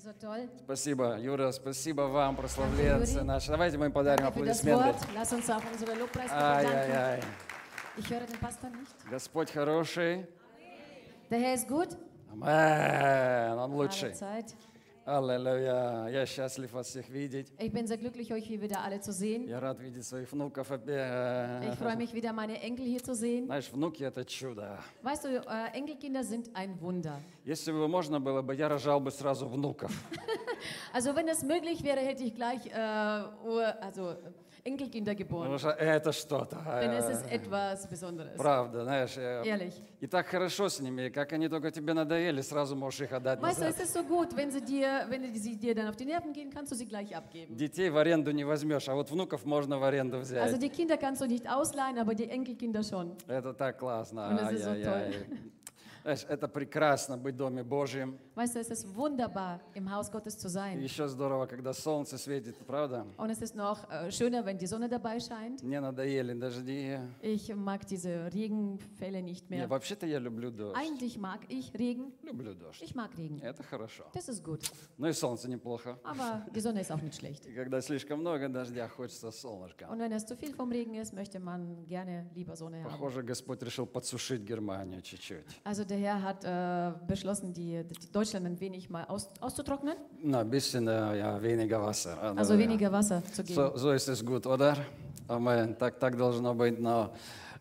so. Спасибо, Юра, спасибо вам, прославленцы наши. Давайте мы им подарим аплодисменты. Ай-яй-яй. Господь хороший. Der Herr ist gut. Амен. Он лучший. Zeit. Аллилуйя. Я счастлив вас всех видеть. Ich bin sehr glücklich, euch hier wieder alle zu sehen. Я рад видеть своих внуков опять. Ich freue mich wieder, meine Enkel hier zu sehen. Знаешь, внуки это чудо. Weißt du, äh, Enkelkinder sind ein Wunder. Если бы можно было бы, я рожал бы сразу внуков. Also wenn es möglich wäre, hätte ich gleich äh, Ur, also Enkelkinder geboren. Потому что это что-то. Denn es ist etwas Besonderes. Правда, знаешь. э, Ehrlich. И так хорошо с ними, как они только тебе надоели, сразу можешь их отдать Weißt du, es ist so gut, wenn sie dir, wenn sie dir dann auf die Nerven gehen, kannst du sie gleich abgeben. Детей в аренду не возьмешь, а вот внуков можно в аренду Also взять. die Kinder kannst du nicht ausleihen, aber die Enkelkinder schon. Это так классно. Und es ist so Ай-яй-яй. Знаешь, это прекрасно быть в Доме Божьем. Weißt du, es ist wunderbar, im Haus Gottes zu И sein. еще здорово, когда солнце светит, правда? Und es ist noch äh, schöner, wenn die Sonne dabei scheint. Мне надоели дожди. Ich mag diese Regenfälle nicht Не, mehr. вообще-то я люблю дождь. Eigentlich mag ich Regen. Люблю дождь. Ich mag Regen. Это хорошо. Das ist gut. Ну и солнце неплохо. Aber die Sonne ist auch nicht schlecht. И когда слишком много дождя, хочется солнышка. Und wenn es zu viel vom Regen ist, möchte man gerne lieber Sonne haben. Похоже, Господь решил подсушить Германию чуть-чуть. Also der Herr hat äh, beschlossen, die, die Deutschland ein wenig mal aus, auszutrocknen, На, bisschen äh, ja, weniger Wasser. Ah, also ja. weniger Wasser zu geben. So, so ist es gut, oder? Амен. Так, так должно быть. Но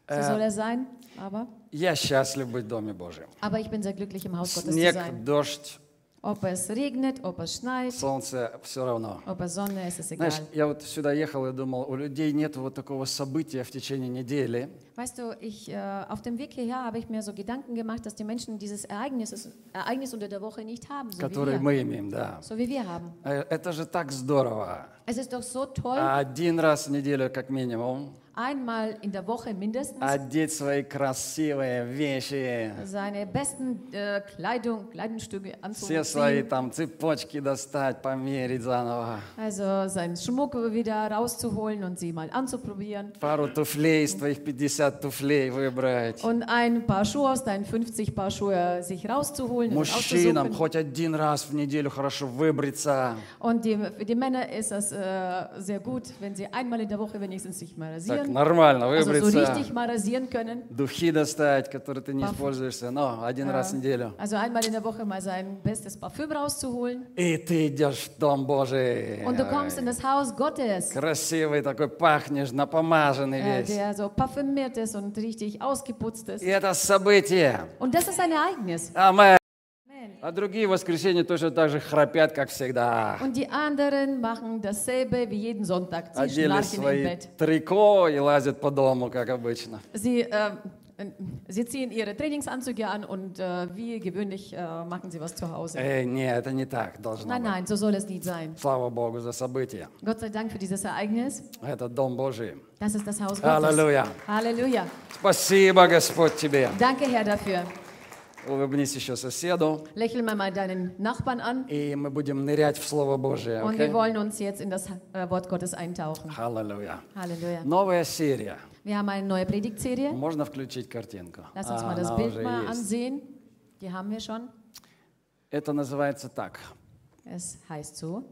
So э, soll er sein, aber, я счастлив быть в Доме Божьем. aber ich bin sehr glücklich, im Haus Gottes zu Снег, sein. дождь, Ob es regnet, ob es schneit, солнце, все равно. ob es Sonne, es ist egal. Знаешь, я вот сюда ехал и думал, у людей нет вот такого события в течение недели, Weißt du, ich, äh, auf dem Weg hierher habe ich mir so Gedanken gemacht, dass die Menschen dieses Ereignis, Ereignis unter der Woche nicht haben, so wie, которое wir, мы имеем, да. so wie wir haben. Э, Это же так здорово. Es ist doch so toll, Один раз в неделю, как минимум, einmal in der Woche mindestens одеть свои красивые вещи, seine besten äh, Kleidung, Kleidungsstücke все свои anzuziehen. там цепочки достать, померить заново, Also seinen Schmuck wieder rauszuholen und sie mal anzuprobieren. пару туфлей из твоих 50 туфлей выбрать. Und ein paar Schuhe aus deinen 50 Paar Schuhe sich rauszuholen und Мужчинам auszusuchen. хоть один раз в неделю хорошо выбриться. Und die, für die Männer ist das äh, sehr gut, wenn sie einmal in der Woche wenigstens sich mal Так, rasieren. нормально Also so выбриться. richtig mal rasieren können. Духи достать, которые ты не Паф- используешься, но один раз в неделю. Also einmal in der Woche mal sein bestes Parfüm rauszuholen. И ты идешь в Дом Божий. Und du kommst in das Haus Gottes, Красивый такой, пахнешь, напомаженный äh, весь. der so parfümiert ist und richtig ausgeputzt ist. И это событие. Und das ist ein Ereignis. Amen. А другие в воскресенье точно так же храпят, как всегда. Und die anderen machen dasselbe wie jeden Sonntag. Sie Одели свои трико и лазят по дому, как обычно. Sie, äh, sie ziehen ihre Trainingsanzüge an und äh, wie gewöhnlich äh, machen sie was zu Hause. Эй, нет, это не так должно Nein, быть. nein, so soll es nicht sein. Слава Богу за событие. Gott sei Dank für dieses Ereignis. Это Дом Божий. Das ist das Haus Gottes. Аллилуйя. Halleluja. Спасибо, Господь, тебе. Danke, Herr, dafür. Улыбнись еще соседу. Lächeln wir mal deinen Nachbarn an. И мы будем нырять в Слово Божие. Und wir окей? wollen uns jetzt in das äh, Wort Gottes eintauchen. Аллилуйя. Halleluja. Новая серия. Wir haben eine neue Predigtserie. Можно включить картинку? Lass uns А, mal das Bild mal есть. ansehen. Die haben wir schon. Это называется так. Es heißt so,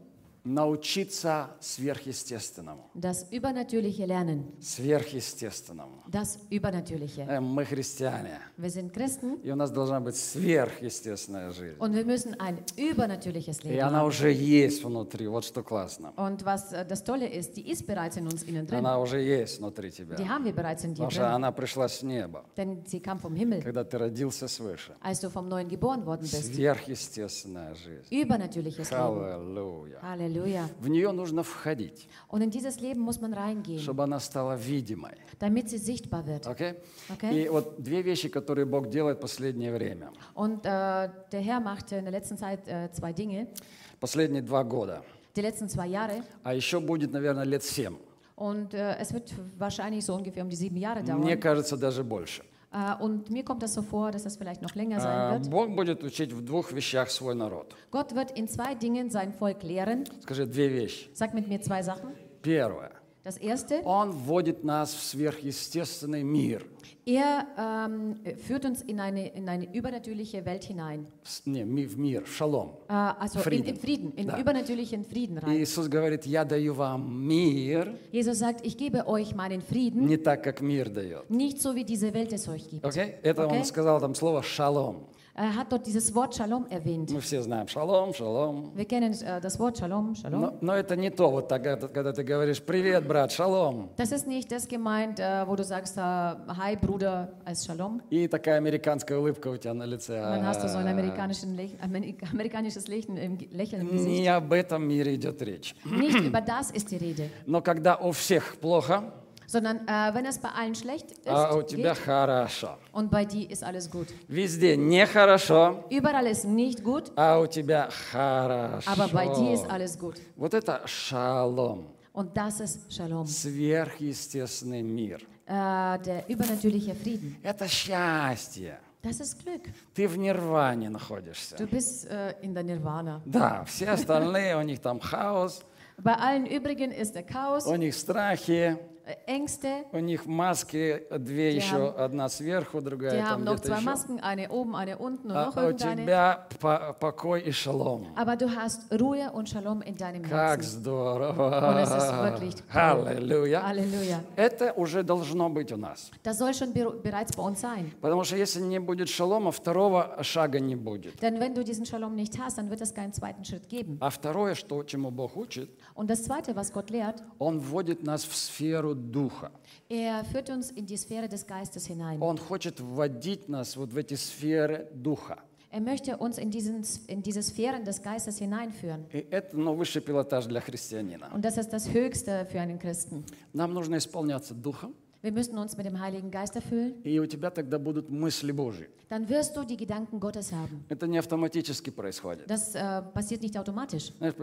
Научиться сверхъестественному. das übernatürliche Lernen. Сверхъестественному. Das Übernatürliche. Э, Мы христиане. Wir sind Christen И у нас должна быть сверхъестественная жизнь. und wir müssen ein übernatürliches И Leben она haben. уже есть внутри. Вот что классно. Und was äh, das Tolle ist, die ist bereits in uns innen drin. Она уже есть внутри тебя. Die haben wir bereits in dir Потому что она пришла с неба, Denn sie kam vom Himmel, когда ты родился свыше. als du vom Neuen geboren worden bist. Сверхъестественная жизнь. Übernatürliches Leben. Аллилуйя. Halleluja. В нее нужно входить, Und in dieses Leben muss man reingehen, чтобы она стала видимой. damit sie sichtbar wird. Окей? Okay? И вот две вещи, которые Бог делает в последнее время. Und äh, der Herr machte in der letzten Zeit äh, zwei Dinge, Последние два года. die letzten zwei Jahre. А еще будет, наверное, лет семь. Und äh, es wird wahrscheinlich so ungefähr um die sieben Jahre Мне dauern. кажется, даже больше. Äh, und mir kommt das so vor, dass das vielleicht noch länger А, sein wird. Бог будет учить в двух вещах свой народ. Gott wird in zwei Dingen sein Volk lehren. Скажи две вещи. Sag mit mir zwei Sachen. Первое. Das erste, Он вводит нас в сверхъестественный мир. er ähm, führt uns in eine, in eine übernatürliche Welt hinein. С- Не, ми- в мир, в шалом. Äh, also in, Frieden. in Frieden, in Да. übernatürlichen Frieden И rein. Иисус говорит, я даю вам мир, Jesus sagt, ich gebe euch meinen Frieden, не так, как мир дает. nicht so wie diese Welt es euch gibt. Окей? Это Окей. он сказал там слово шалом. Er hat dort dieses Wort Shalom erwähnt. Мы все знаем шалом, шалом. Wir kennen äh, das Wort Shalom, Shalom. Но, но это не то, вот так, когда ты говоришь, привет, брат, шалом. Das ist nicht das gemeint, äh, wo du sagst, äh, hi Bruder, als Shalom. И такая американская улыбка у тебя на лице. Und dann hast du so ein А, amerikanisches Lächeln im, Lächeln im Gesicht. Не об этом мире идет речь. Nicht über das ist die Rede, Но когда у всех плохо, sondern äh, wenn es bei allen schlecht ist а у тебя geht, хорошо. und bei dir ist alles gut. Везде нехорошо, Überall ist nicht gut, а у тебя хорошо. aber bei dir ist alles gut. Вот это шалом, Und das ist Shalom, сверхъестественный мир. äh, der übernatürliche Frieden. Это счастье. Das ist Glück. Ты в нирване находишься. Du bist äh, in der Nirvana. Да, все остальные, у них там хаос, Bei allen übrigen ist der Chaos, у них страхи, äh, Ängste. у них маски, две Die еще, haben- одна сверху, другая Die там haben noch где-то еще. Masken, eine oben, eine unten und А noch у irgendeine. тебя по- покой и шалом. Aber du hast Ruhe und Shalom in deinem Как Herzen. здорово! Und es ist wirklich cool. Аллилуйя! Halleluja. Это уже должно быть у нас. Das soll schon bereits bei uns sein. Потому что если не будет шалома, второго шага не будет. Denn wenn du diesen Shalom nicht hast, dann wird es keinen zweiten Schritt geben. А второе, что, чему Бог учит, Und das Zweite, was Gott lehrt, Он вводит нас в сферу Духа. er führt uns in die Sphäre des Geistes hinein. Он хочет вводить нас вот в эти сферы Духа. Er möchte uns in, diesen, in diese Sphären des Geistes hineinführen. И это ну, высший пилотаж для христианина. Und das ist das Höchste für einen Christen. Нам нужно исполняться Духом, Wir müssen uns mit dem Heiligen Geist erfüllen. и у тебя тогда будут мысли Божьи. Dann wirst du die Gedanken Gottes haben. Это не автоматически происходит. Das äh, passiert nicht automatisch. Знаешь,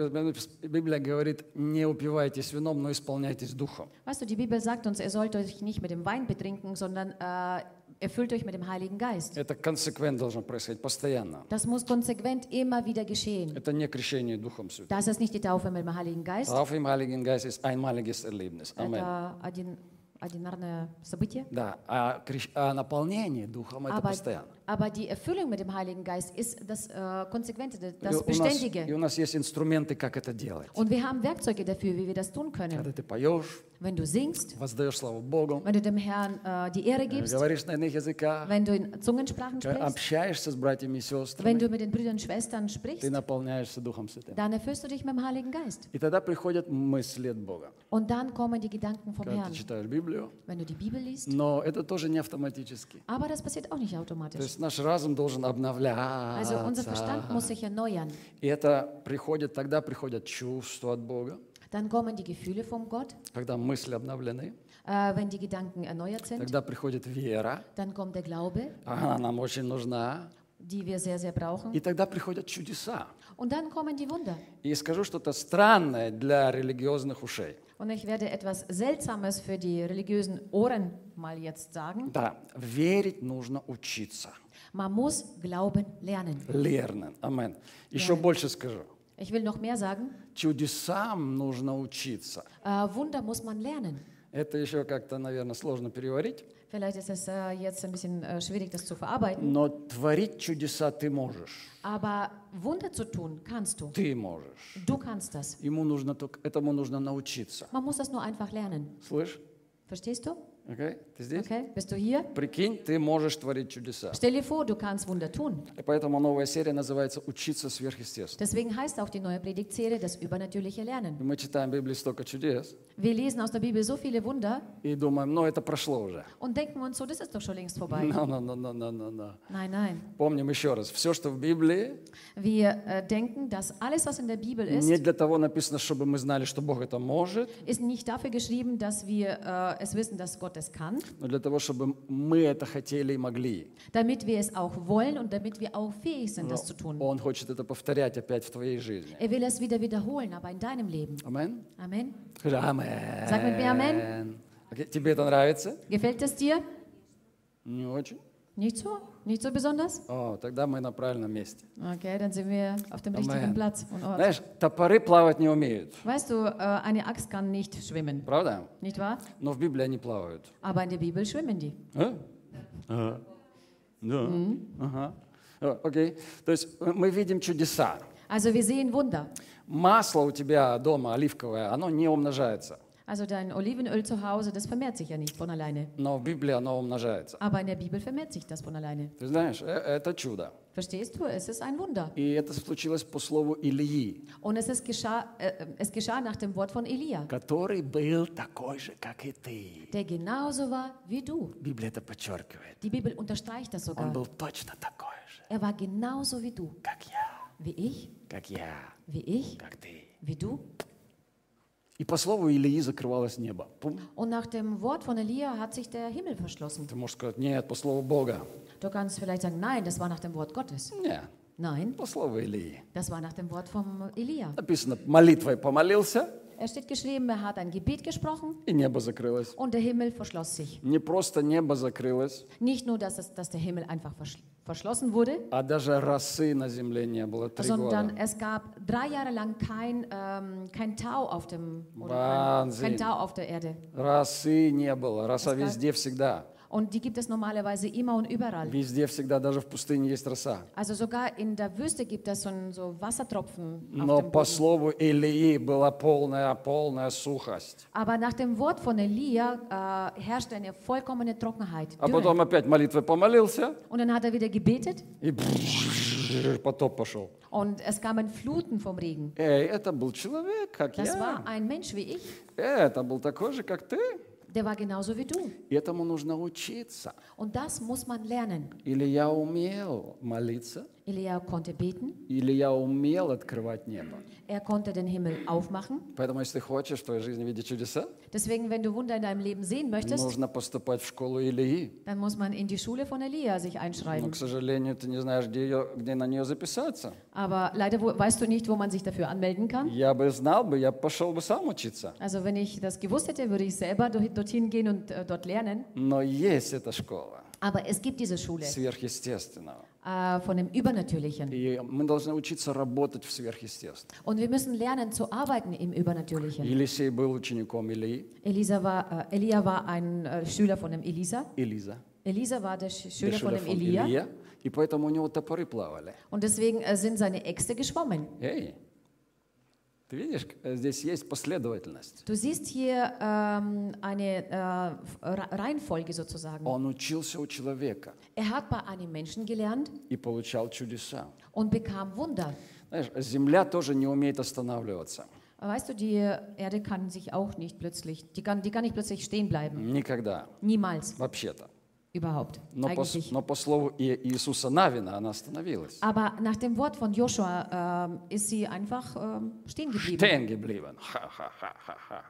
Библия говорит, не упивайтесь вином, но исполняйтесь Духом. Weißt du, die Bibel sagt uns, ihr sollt euch nicht mit dem Wein betrinken, sondern äh, erfüllt euch mit dem Heiligen Geist. Это консеквент должно происходить постоянно. Das muss konsequent immer wieder geschehen. Это не крещение Духом Святым. Das ist nicht die Taufe mit dem Heiligen Geist. Taufe im Heiligen Geist ist einmaliges Erlebnis. Amen. Это один, одинарное событие. Да, а, а наполнение Духом это Aber, постоянно. aber die Erfüllung mit dem Heiligen Geist ist das äh, Konsequente, das И у, нас, и Beständige. у нас есть инструменты, как это делать. Und wir haben Werkzeuge dafür, wie wir das tun können. Когда ты поешь, Wenn du singst, воздаешь славу Богу, wenn du dem Herrn äh, die Ehre gibst, говоришь на иных языках, wenn du in Zungensprachen sprichst, общаешься с братьями и wenn сестрами, du mit den Brüdern und Schwestern ты sprichst, наполняешься Духом Святым. dann erfüllst du dich mit dem Heiligen Geist. И тогда приходят мысли от Бога. Und dann kommen die Gedanken vom Когда Herrn, ты читаешь Библию, Bibel liest. но это тоже не автоматически. То есть наш разум должен Also обновляться. erneuern. И это приходит, тогда приходят чувства от Бога, Dann kommen die Gefühle von Gott. когда мысли обновлены, Äh, wenn die Gedanken erneuert sind, тогда приходит вера, dann kommt der Glaube, она нам очень нужна, die wir sehr, sehr brauchen. и тогда приходят чудеса. Und dann kommen die Wunder. И скажу что-то странное для религиозных ушей. Und ich werde etwas Seltsames für die religiösen Ohren mal jetzt sagen. Да, верить нужно учиться. Man muss Glauben lernen. Лернен, амен. Еще Ja. больше скажу. Ich will noch mehr sagen. Чудесам нужно учиться. Äh, Wunder muss man lernen. Это еще как-то, наверное, сложно переварить. Vielleicht ist es äh, jetzt ein bisschen äh, schwierig, das zu verarbeiten. Но творить чудеса ты можешь. Aber Wunder zu tun kannst du. Ты можешь. Du kannst das. Ему нужно только, этому нужно научиться. Man muss das nur einfach lernen. Слышь? Verstehst du? Окей? Ты здесь? Okay? Bist du hier? Прикинь, ты можешь творить чудеса. Stell dir vor, du kannst Wunder tun. И поэтому новая серия называется «Учиться сверхъестественно». Deswegen heißt auch die neue Predigtserie das übernatürliche И Lernen. мы читаем в Библии столько чудес Wir lesen aus der Bibel so viele Wunder и думаем, ну это прошло уже. und denken uns so, das ist doch schon längst vorbei. No, no, no, no, no, no, no. Nein, nein. Помним еще раз, все, что в Библии, Wir äh, denken, dass alles, was in der Bibel ist, не для того написано, чтобы мы знали, что Бог это может, ist nicht dafür geschrieben, dass wir äh, es wissen, dass Gott es kann, но для того, чтобы мы это хотели и могли. damit wir es auch wollen und damit wir auch fähig sind, das zu tun. Он хочет это повторять опять в твоей жизни. Er will es wieder wiederholen, aber in deinem Leben. Амен? Amen. Скажи Амен. Sag mit mir Amen. Окей, Тебе это нравится? Gefällt es dir? Не очень. Nicht so? Nicht so besonders? О, тогда мы на правильном месте. Okay, dann sind wir auf dem Amen. richtigen Platz und Ort. Знаешь, топоры плавать не умеют, Weißt du, äh, eine Axt kann nicht schwimmen, правда? nicht wahr? Но в Библии они плавают. Aber in der Bibel schwimmen die. А? Ага. Да. Ага. О, Окей. То есть э, мы видим чудеса. Also wir sehen Wunder. Масло у тебя дома оливковое, оно не умножается. Also dein Olivenöl zu Hause, das vermehrt sich ja nicht von alleine. Но в Библии оно умножается. Aber in der Bibel vermehrt sich das von alleine. Ты знаешь, э- это чудо. Verstehst du? Es ist ein Wunder. И это случилось по слову Ильи, Und es, ist geschah, äh, es geschah nach dem Wort von Elia, который был такой же, как и ты. der genauso war wie du. Библия это подчеркивает. Die Bibel unterstreicht das Он sogar. был точно такой же, Er war genauso wie du. как я, Wie ich, как я, wie ich, как ты. wie du. И по слову Ильи закрывалось небо. Пум. Und nach dem Wort von Elia hat sich der Himmel verschlossen. Ты можешь сказать, нет, по слову Бога. Du kannst vielleicht sagen, nein, das war nach dem Wort Gottes. Нет, Nein, по слову Ильи. das war nach dem Wort von Elia. Написано, молитвой помолился, Er steht geschrieben, er hat ein Gebet gesprochen и небо закрылось. und der Himmel verschloss sich. Не просто небо закрылось, Nicht nur, dass, es, dass der Himmel einfach versch verschlossen wurde, а даже росы на земле не было три sondern года. es gab drei Jahre lang kein, ähm, kein Tau auf dem oder kein, Wahnsinn. kein Tau auf der Erde. Росы не было. Роса Es gab- везде всегда. Und die gibt es normalerweise immer und überall. Везде всегда, даже в пустыне есть роса. Also sogar in der Wüste gibt es so, ein- so Wassertropfen auf Но dem по Boden. слову Илии была полная, полная сухость. Aber nach dem Wort von Elia äh, herrscht eine vollkommene Trockenheit. А Dürre. потом опять молитвой помолился, Und dann hat er wieder gebetet и потоп пошел. und es kamen Fluten vom Regen. Эй, это был человек, как Das я. war ein Mensch wie ich, Это был такой же, как ты. Der war genauso wie du. Этому нужно учиться. Und das muss man lernen. Или я умел молиться, Elia konnte beten, или я умел открывать небо. er konnte den Himmel aufmachen. Поэтому, если ты хочешь в твоей жизни видеть чудеса, Deswegen, wenn du Wunder in deinem Leben sehen möchtest, нужно поступать в школу Илии. dann muss man in die Schule von Elia sich Но, einschreiben. к сожалению, ты не знаешь, где, ее, где на нее записаться. Aber leider wo, weißt du nicht, wo man sich dafür anmelden kann. Я бы знал бы, я пошел бы сам учиться. Also wenn ich das gewusst hätte, würde ich selber dort- dorthin gehen und äh, dort lernen. Но есть эта школа Aber es gibt diese Schule сверхъестественного. äh, von dem Übernatürlichen. И мы должны учиться работать в сверхъестественном. Und wir müssen lernen zu arbeiten im Übernatürlichen. Елисей был учеником Илии, Elisa war, äh, Elia war ein äh, Schüler von dem Elisa. Элиза, Elisa war der Sch- Schüler Дешуля von dem фон Elia. Илья, и поэтому у него топоры плавали. Und deswegen äh, sind seine Äxte geschwommen. Эй, Ты видишь, э, здесь есть последовательность. Du siehst hier ähm, eine äh, Re- Reihenfolge sozusagen. Он учился у человека Er hat bei einem Menschen gelernt и получал чудеса. und bekam Wunder. Знаешь, земля тоже не умеет останавливаться. Weißt du, die Erde kann sich auch nicht plötzlich, die kann, die kann nicht plötzlich stehen bleiben. Никогда. Niemals, Вообще-то. Überhaupt, Но по, eigentlich. но по слову Иисуса Навина она остановилась. Aber nach dem Wort von Joshua ähm, ist sie einfach ähm, stehen geblieben. Stehen geblieben. Ха-ха-ха-ха-ха.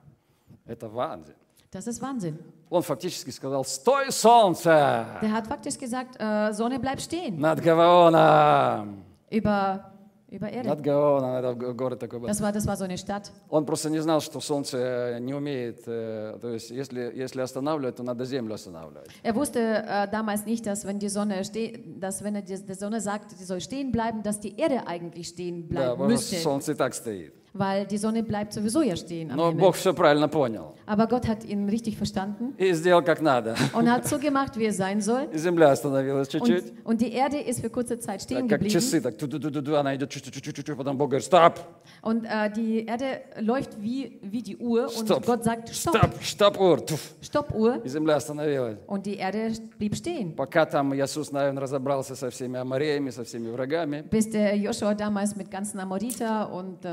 Это Ванзин. Das ist Wahnsinn. Он фактически сказал, стой, солнце, Der hat faktisch gesagt, äh, Sonne bleib stehen над Гаваоном. über, über Erde. Над Гаваоном, это город такой был. Das war, das war so eine Stadt. Он просто не знал, что солнце не умеет, э, то есть если, если останавливать, то надо землю останавливать. Er wusste äh, damals nicht, dass wenn die Sonne ste dass wenn er die, die Sonne sagt, die soll stehen bleiben, dass die Erde eigentlich stehen Да, bleiben потому müsste, солнце так стоит. weil die Sonne bleibt sowieso ja stehen am Но Himmel. Бог все правильно понял Aber Gott hat ihn richtig verstanden и сделал как надо. und hat so gemacht, wie es sein soll. И земля остановилась чуть-чуть. Und, und die Erde ist für kurze Zeit stehen Так, как geblieben. часы, так ту-ту-ту-ту, она идет чуть-чуть, потом Бог говорит, стоп, Und äh, die Erde läuft wie, wie die Uhr und стоп, Gott sagt, stopp, стоп, стоп, ур, туф. Stoppuhr. И земля остановилась. Und die Erde blieb stehen. Пока там Иисус, наверное, разобрался со всеми амореями, со всеми врагами, Bis der Joshua damals mit ganzen Amorita und äh,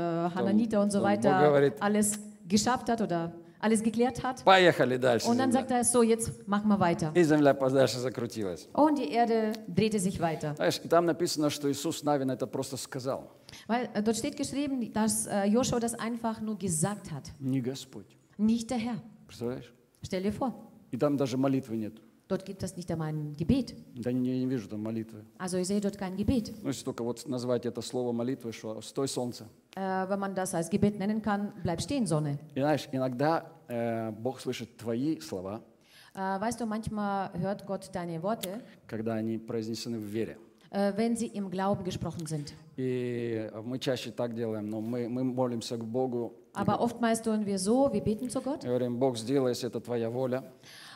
Hananita und so dann weiter Gott говорит- alles geschafft hat oder alles geklärt hat. поехали дальше. Und dann земля. sagt er, so, jetzt machen wir weiter. И земля подальше закрутилась. Und die Erde drehte sich weiter. Знаешь, и там написано, что Иисус Навин это просто сказал. Weil äh, dort steht geschrieben, dass äh, Joshua das einfach nur gesagt hat. Не Господь. Nicht der Herr. Представляешь? Stell dir vor, И там даже молитвы нет. Dort gibt es nicht einmal ein Gebet. Да не, не вижу там молитвы. Also ich sehe dort kein Gebet. Ну, если только вот назвать это слово молитвой, что «стой, солнце». Äh, wenn man das als Gebet nennen kann, bleib stehen, Sonne. И знаешь, иногда э, Бог слышит твои слова, Äh, weißt du, manchmal hört Gott deine Worte, когда они произнесены в вере. äh, wenn sie im Glauben gesprochen sind. Делаем, мы, мы Богу, Aber oftmals tun wir so, wir beten zu Gott говорим, Бог, сделай, если это Твоя воля.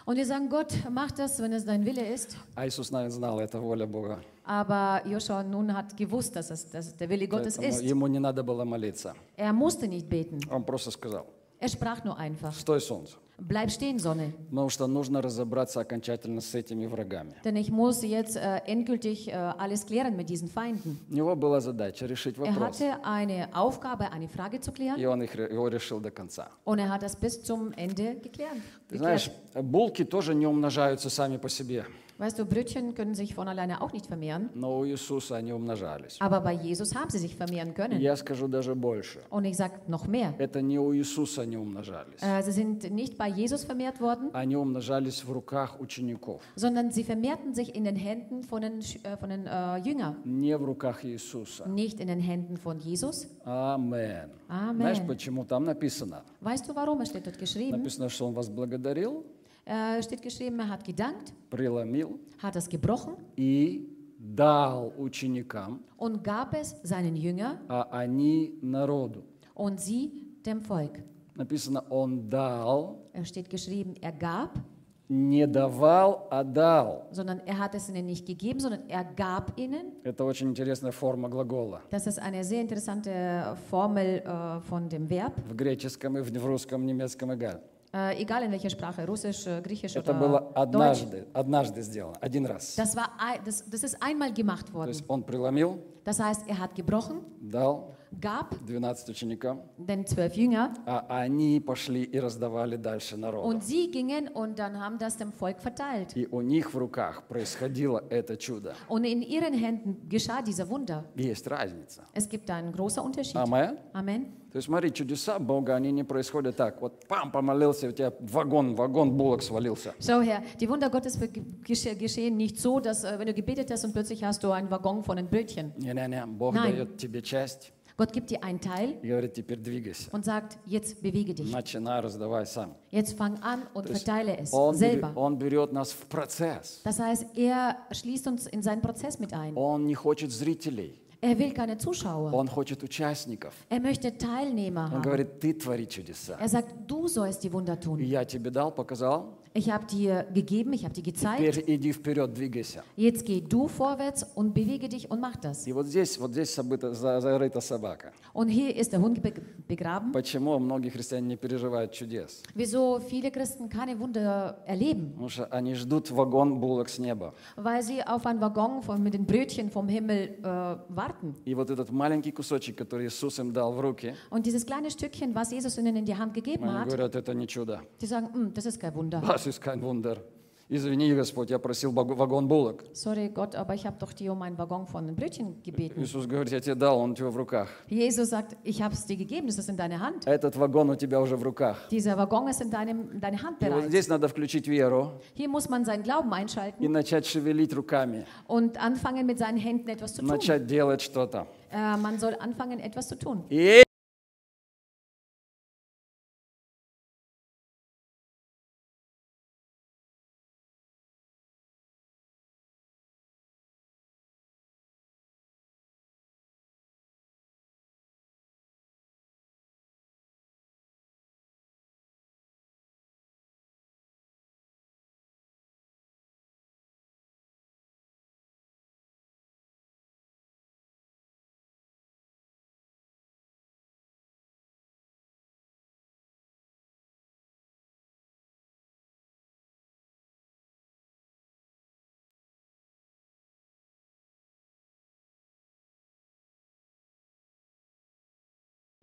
und wir sagen, Gott, mach das, wenn es dein Wille ist. А Иисус, наверное, знал, это воля Бога. Aber Joshua nun hat gewusst, dass es dass es der Wille Gottes Поэтому ist. ему не надо было молиться. Er musste nicht beten. Он просто сказал, Er sprach nur einfach. стой, солнце. Bleib stehen, Sonne. Потому что нужно разобраться окончательно с этими врагами. Denn ich muss jetzt äh, endgültig äh, alles klären mit diesen Feinden. У него была задача решить Er вопрос. hatte eine Aufgabe, eine Frage zu klären И он их, его решил до конца. und er hat das bis zum Ende geklärt. Ты знаешь, булки тоже не умножаются сами по себе, Weißt du, Brötchen können sich von alleine auch nicht vermehren, но у Иисуса они умножались. aber bei Jesus haben sie sich vermehren können. Я скажу даже больше. Und ich sage noch mehr. Это не у Иисуса они умножались. Äh, sie sind nicht bei Jesus vermehrt worden, Они умножались в руках учеников, sondern sie vermehrten sich in den Händen von den, Sch- äh, von den äh, Jüngern, не в руках Иисуса. nicht in den Händen von Jesus. Амен. Амен. Знаешь, почему там написано? Weißt du warum? Es steht dort geschrieben. Написано, что он вас благодарил, Äh, steht geschrieben, er hat gedankt, преломил hat es gebrochen и дал ученикам, und gab es seinen Jüngern а они народу. und sie dem Volk. Написано, он дал, Es steht geschrieben, er gab, не давал, а дал. sondern er hat es ihnen nicht gegeben, sondern er gab ihnen. Это очень интересная форма глагола. Das ist eine sehr interessante Formel äh, von dem Verb, В греческом и в русском, немецком и галь. äh, egal in welcher Sprache, Russisch, äh, Griechisch Это было oder Deutsch. однажды, однажды сделано, один раз. Das, war, ein- das, das ist einmal gemacht То worden. есть он преломил, Das heißt, er hat gebrochen, дал gab 12 ученикам, den zwölf Jünger а они пошли и раздавали дальше народу. und sie gingen und dann haben das dem Volk verteilt. И у них в руках происходило это чудо. Und in ihren Händen geschah dieser Wunder. Есть разница. Es gibt da einen großen Unterschied. Амен. Amen. То есть смотри, чудеса Бога, они не происходят так. Вот пам, помолился, у тебя вагон, вагон булок свалился. Schau her, die Wunder Gottes ge- gesche- geschehen nicht so, dass äh, wenn du gebetet hast und plötzlich hast du einen Waggon von den Brötchen. Не-не-не, Бог Nein. дает тебе часть Gott gibt dir einen Teil и говорит, теперь двигайся. und sagt, jetzt bewege dich. Начинай, раздавай сам. Jetzt fang an und verteile es Он, бе- selber. он берет нас в процесс. Das heißt, er schließt uns in seinen Prozess mit ein. Он не хочет зрителей, Er will keine Zuschauer. он хочет участников. Er möchte Teilnehmer Он haben. говорит, ты твори чудеса. Er sagt, du sollst die Wunder И tun. я тебе дал, показал. Ich habe dir gegeben, ich habe dir gezeigt. Теперь иди вперед, двигайся. Jetzt geh du vorwärts und bewege dich und mach das. И вот здесь, вот здесь забыта- за- зарыта собака. Und hier ist der Hund be begraben. Почему многие христиане не переживают чудес? Wieso viele Christen keine Wunder erleben? Потому что они ждут вагон булок с неба. Weil sie auf einen Waggon von, mit den Brötchen vom Himmel äh, warten. И вот этот маленький кусочек, который Иисус им дал в руки, Und dieses kleine Stückchen, was Jesus ihnen in die Hand gegeben они hat, говорят, это не чудо. die sagen, «Hm, das ist kein Wunder. Das ist kein Wunder. Извини, Господь, я просил вагон булок. Sorry Gott, aber ich habe doch dir um einen Waggon von den Brötchen gebeten. Иисус говорит, я тебе дал, он у тебя в руках. Jesus sagt, ich habe es dir gegeben, das ist in deiner Hand. Этот вагон у тебя уже в руках. Dieser Waggon ist in, deinem, in deiner Hand И вот bereits. здесь надо включить веру Hier muss man seinen Glauben и einschalten начать шевелить руками, und anfangen mit seinen Händen etwas zu tun. начать делать что-то. Äh, man soll anfangen, etwas zu tun. И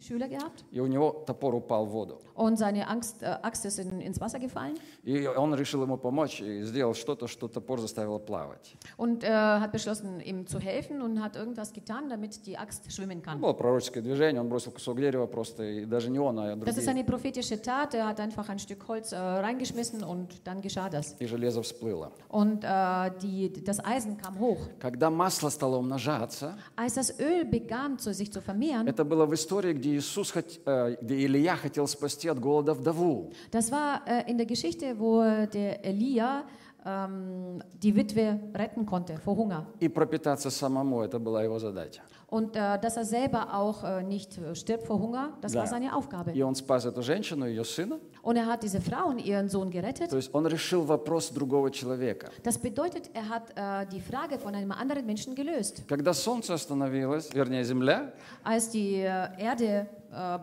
Schüler gehabt И у него топор упал в воду. und seine Angst, äh, Axt ist in, ins Wasser gefallen И он решил ему помочь и сделал что-то, что топор заставило плавать. und äh, hat beschlossen, ihm zu helfen und hat irgendwas getan, damit die Axt schwimmen kann. было пророческое движение, он бросил кусок дерева просто, и даже не он, а Das ist другие. eine prophetische Tat. Er hat einfach ein Stück Holz äh, reingeschmissen und dann geschah das. И железо всплыло. Und äh, die, das Eisen kam hoch. Когда масло стало умножаться, Als das Öl begann, zu, sich zu vermehren, это было в истории, где Иисус, э, где Илья хотел спасти от голода вдову. Das war äh, in der Geschichte, wo der Elia die Witwe retten konnte vor Hunger. И пропитаться самому, это была его задача. Und äh, dass er selber auch äh, nicht äh, stirbt vor Hunger, das Да. war seine Aufgabe. И он спас эту женщину, ее сына. Und er hat diese Frau und ihren Sohn gerettet. То есть он решил вопрос другого человека. Das bedeutet, er hat äh, die Frage von einem anderen Menschen gelöst. Когда солнце остановилось, вернее земля, Als die äh, Erde äh,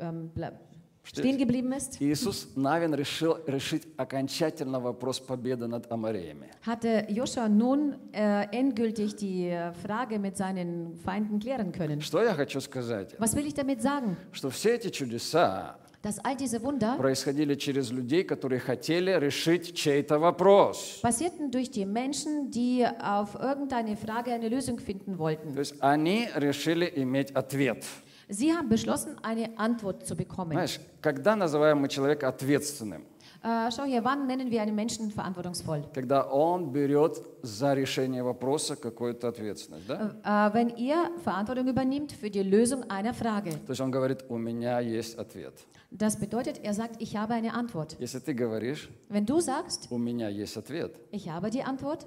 ähm, ble- stehen geblieben ist, Иисус Навин решил решить окончательно вопрос победы над Амареями. hatte Joshua nun äh, endgültig die äh, Frage mit seinen Feinden klären können. Что я хочу сказать? Was will ich damit sagen? Что все эти чудеса Dass all diese Wunder происходили через людей, которые хотели решить чей-то вопрос. passierten durch die Menschen, die auf irgendeine Frage eine Lösung finden wollten. То есть они решили иметь ответ. Sie haben beschlossen, eine Antwort zu bekommen. Знаешь, когда называем мы человека ответственным? Äh, schau hier, wann nennen wir einen Menschen verantwortungsvoll? Когда он берет за решение вопроса какую-то ответственность. Да? Äh, wenn ihr Verantwortung übernimmt für die Lösung einer Frage. То есть он говорит, у меня есть ответ. Das bedeutet, er sagt, ich habe eine Antwort. Если ты говоришь, Wenn du sagst, у меня есть ответ, ich habe die Antwort,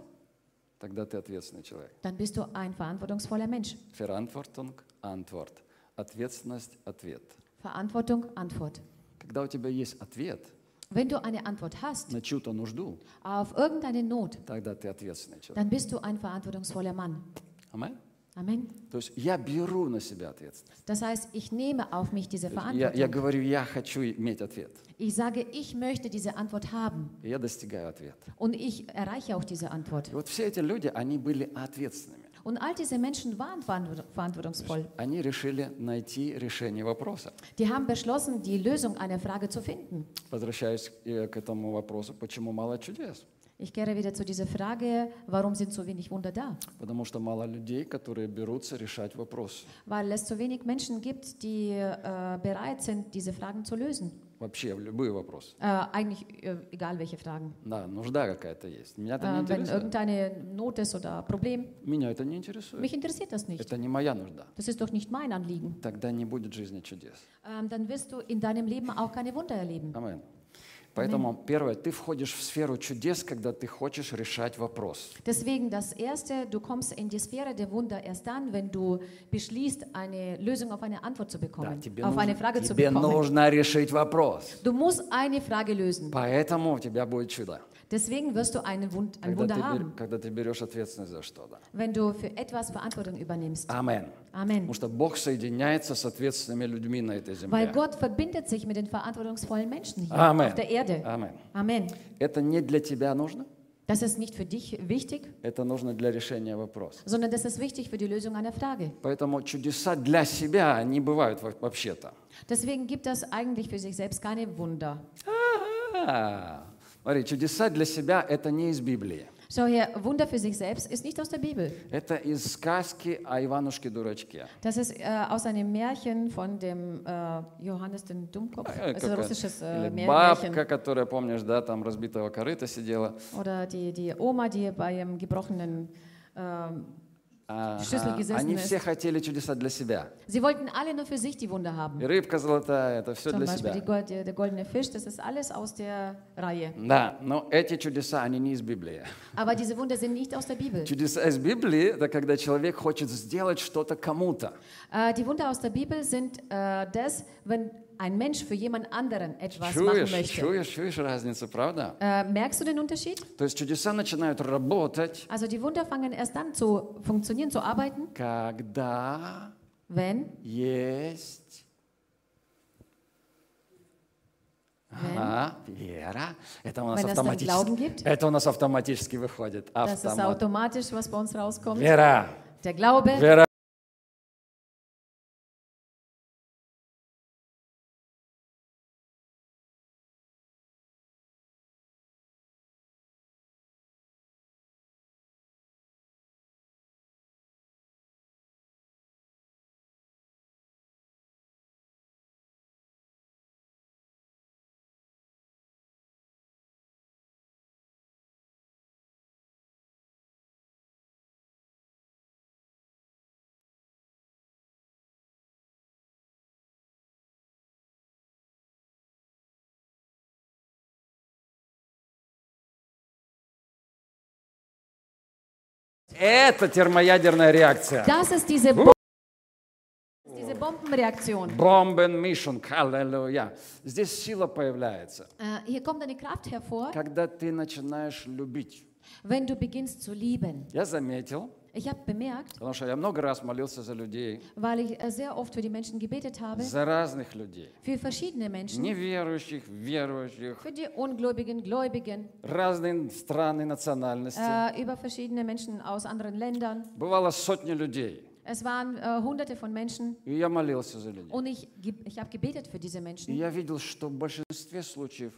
тогда ты ответственный человек. dann bist du ein verantwortungsvoller Mensch. Verantwortung, Antwort. Ответственность, ответ. Verantwortung, Antwort. Когда у тебя есть ответ Wenn du eine Antwort hast на чью-то нужду, auf irgendeine Not, тогда ты ответственный человек. dann bist du ein verantwortungsvoller Mann. Amen? Amen. То есть я беру на себя ответственность. Das heißt, ich nehme auf mich diese есть Я, я Verantwortung. говорю, я хочу иметь ответ. Ich sage, ich möchte diese Antwort haben. И я достигаю ответа. Und ich erreiche auch diese Antwort. И вот все эти люди, они были ответственными. Und all diese Menschen waren verantwort- verantwortungsvoll. Они решили найти решение вопроса. Die haben beschlossen, die Lösung einer Frage zu finden. Возвращаюсь э, к этому вопросу, почему мало чудес? Ich kehre wieder zu dieser Frage, warum sind so wenig Wunder da? Потому что мало людей, которые берутся решать вопросы. Weil es so wenig Menschen gibt, die äh, bereit sind, diese Fragen zu lösen. Вообще, в любые вопросы. Äh, eigentlich äh, egal welche Fragen. Да, нужда какая-то есть. Меня это не Äh, wenn интересует. irgendeine Not ist oder Problem, Меня это не интересует. mich interessiert das nicht. Это не моя нужда. Das ist doch nicht mein Anliegen. Тогда не будет жизни чудес. Ähm, dann wirst du in deinem Leben auch keine Wunder erleben. Амин. Поэтому, первое, ты входишь в сферу чудес, когда ты хочешь решать вопрос. Deswegen das Erste, du kommst in die Sphäre der Wunder erst dann, wenn du beschließt, eine Lösung auf eine Antwort zu Да, bekommen, тебе, auf eine нужно, Frage zu тебе bekommen. нужно решить вопрос. Du musst eine Frage lösen. Поэтому у тебя будет чудо. Deswegen wirst du einen Wund, ein Когда Wunder ты, бер- haben, когда ты берешь ответственность за что-то. wenn du für etwas Verantwortung übernimmst. Амен. Amen. Потому что Бог соединяется с ответственными людьми на этой Weil земле. Gott verbindet sich mit den verantwortungsvollen Menschen hier Amen. auf der Erde. Амен. Amen. Это не для тебя нужно, Das ist nicht für dich wichtig, это нужно для решения вопроса. sondern das ist wichtig für die Lösung einer Frage. Поэтому чудеса для себя не бывают во- вообще-то. Deswegen gibt es eigentlich für sich selbst keine Wunder. А, Смотри, чудеса для себя это не из Библии. Schau her, Wunder für sich selbst ist nicht aus der Bibel. Это из сказки о Иванушке-дурачке. Das ist äh, aus einem Märchen von dem äh, Johannes den Dummkopf. Э, Also э, russisches äh, Или Mär- бабка, Märchen. которая, помнишь, да, там разбитого корыта сидела. Oder die, die Oma, die bei ihrem gebrochenen... ähm, Ага. Они все хотели чудеса для себя. sie wollten alle nur für sich die Wunder haben. И рыбка золотая, это все Zum для Beispiel себя. Gold, der, goldene Fisch, das ist alles aus der Reihe. Да, но эти чудеса, они не из Библии. Aber diese Wunder sind nicht aus der Bibel. Чудеса из Библии – это когда человек хочет сделать что-то кому-то. Äh, die Wunder aus der Bibel sind äh, das, wenn ein Mensch für jemand anderen etwas machen Чуешь, möchte. чуешь, чуешь разницу, правда? Äh, merkst du den Unterschied? То есть чудеса начинают работать, Also die Wunder fangen erst dann zu funktionieren, zu arbeiten, когда wenn, есть wenn Ага, вера. Это у нас Wenn es dann автоматически. Glauben gibt. Это у нас автоматически выходит. das ist Автомат. automatisch, was bei uns rauskommt. Вера. Der Glaube, Вера. Это термоядерная реакция. Das ist diese, Bo diese Bombenreaktion. Бомбен Mission, аллилуйя. Здесь сила появляется, Äh, hier kommt eine Kraft hervor, когда ты начинаешь любить. wenn du beginnst zu lieben. Я заметил, Ich habe bemerkt, потому что я много раз молился за людей, weil ich äh, sehr oft für die Menschen gebetet habe, за разных людей. für verschiedene Menschen, Неверующих, верующих, für die Ungläubigen, Gläubigen, разные страны, национальности. äh, über verschiedene Menschen aus anderen Ländern. Бывало сотни людей. Es waren äh, hunderte von Menschen И я молился за людей. und ich, ich habe gebetet für diese И Menschen. я видел, что в большинстве случаев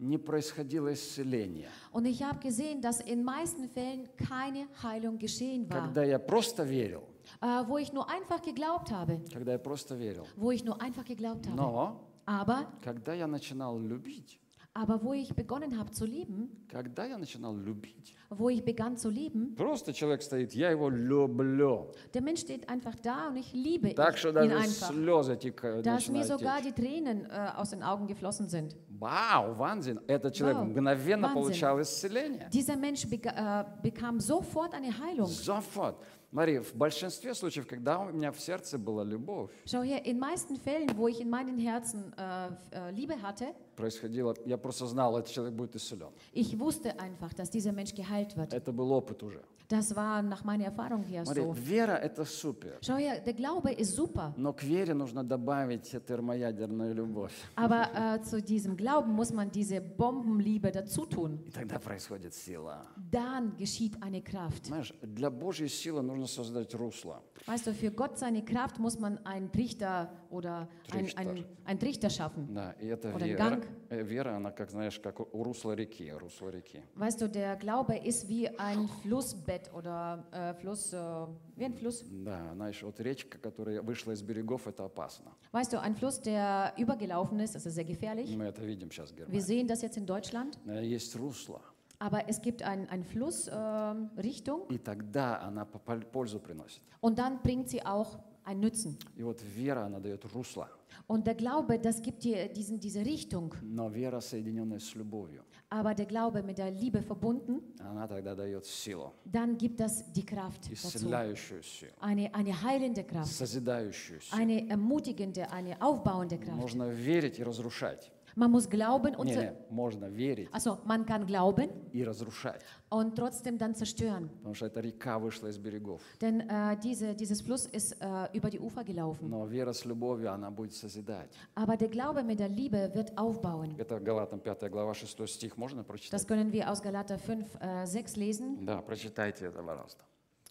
не происходило исцеление. Und ich habe gesehen, dass in meisten Fällen keine Heilung geschehen war. Когда я просто верил, Äh, wo ich nur einfach geglaubt habe. когда я просто верил. Wo ich nur einfach geglaubt habe. Но Aber, когда я начинал любить, aber wo ich begonnen habe zu lieben, когда я начинал любить, wo ich begann zu lieben, просто человек стоит, я его люблю. der Mensch steht einfach da und ich liebe Так что ihn даже einfach. слезы текают, Dass mir начинают sogar течь. die Tränen äh, aus den Augen geflossen sind. Вау, Ванзин, этот человек Вау, мгновенно Ванзин. получал исцеление. Dieser Mensch bega- äh, bekam sofort eine Heilung. Зафот. Смотри, в большинстве случаев, когда у меня в сердце была любовь, Schau her, in meisten Fällen, wo ich in meinen Herzen äh, äh, Liebe hatte, происходило, я просто знал, этот человек будет исцелен. ich wusste einfach, dass dieser Mensch geheilt wird. Это был опыт уже. Das war nach meiner Erfahrung her Смотри, so. вера – это супер. Schau her, der Glaube ist super, Но к вере нужно добавить термоядерную любовь. aber äh, zu diesem Glauben muss man diese Bombenliebe dazu tun. И тогда происходит сила. Dann geschieht eine Kraft. Знаешь, для Божьей силы нужно создать русло. Weißt du, für Gott seine Kraft muss man einen Trichter oder ein, Trichter. ein, ein Trichter schaffen. Да, и эта Oder ein вера, Gang. Э, вера, она как, знаешь, как у русла реки, русло реки. Weißt du, der Glaube ist wie ein Flussbett oder äh, Fluss, äh, wie ein Fluss. Да, знаешь, вот речка, которая вышла из берегов, это опасно. Weißt du, ein Fluss, der übergelaufen ist, das ist sehr gefährlich. Мы это видим сейчас в Wir Германии. sehen das jetzt in Deutschland. Э, Есть русло, Aber es gibt ein, ein Fluss, ähm, Richtung и тогда она по- пол- пользу приносит. und dann bringt sie auch ein Nützen. И вот вера, она дает русло. Und der Glaube, das gibt dir diesen, diese Richtung. Но вера, соединенная с любовью, Aber der Glaube mit der Liebe verbunden, она тогда дает силу, dann gibt das die Kraft dazu. исцеляющую силу, Eine, eine heilende Kraft, созидающую силу. eine ermutigende, eine aufbauende Kraft. Можно верить и разрушать. Man muss glauben und Не, zer- не, можно верить also man kann glauben и разрушать. und trotzdem dann zerstören. Потому что эта река вышла из берегов. Denn äh, diese, dieses Fluss ist äh, über die Ufer gelaufen. Но вера с любовью, она будет созидать. Aber der Glaube mit der Liebe wird aufbauen. Это Галатам 5 глава 6 стих. Можно Das прочитать? können wir aus Galater 5, äh, 6 lesen. Да, прочитайте это, пожалуйста.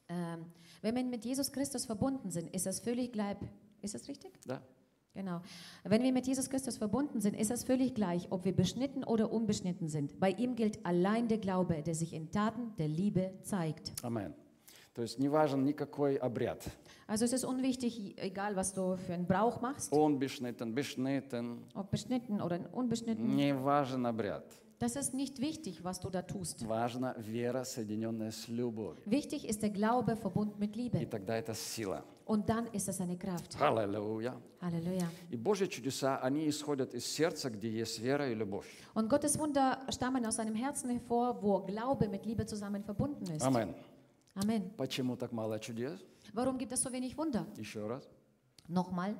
Ähm, wenn wir mit Jesus Christus verbunden sind, ist das völlig gleich. Ist das richtig? Да. Genau. Wenn wir mit Jesus Christus verbunden sind, ist das völlig gleich, ob wir beschnitten oder unbeschnitten sind. Bei ihm gilt allein der Glaube, der sich in Taten der Liebe zeigt. Амен. То есть не важен никакой обряд. Also es ist unwichtig, egal was du für einen Brauch machst, Он бешнитен, бешнитен. ob beschnitten oder unbeschnitten. Не важен обряд. Das ist nicht wichtig, was du da tust. Важна вера, соединенная с любовью. Wichtig ist der Glaube verbunden mit И Liebe. тогда это сила. Und dann ist es eine Kraft. Аллилуйя. Halleluja. И Божьи чудеса, они исходят из сердца, где есть вера и любовь. Und Gottes Wunder stammen aus seinem Herzen hervor, wo Glaube mit Liebe zusammen verbunden ist. Амен. Amen. Почему так мало чудес? Warum gibt es so wenig Wunder? Еще раз. Nochmal,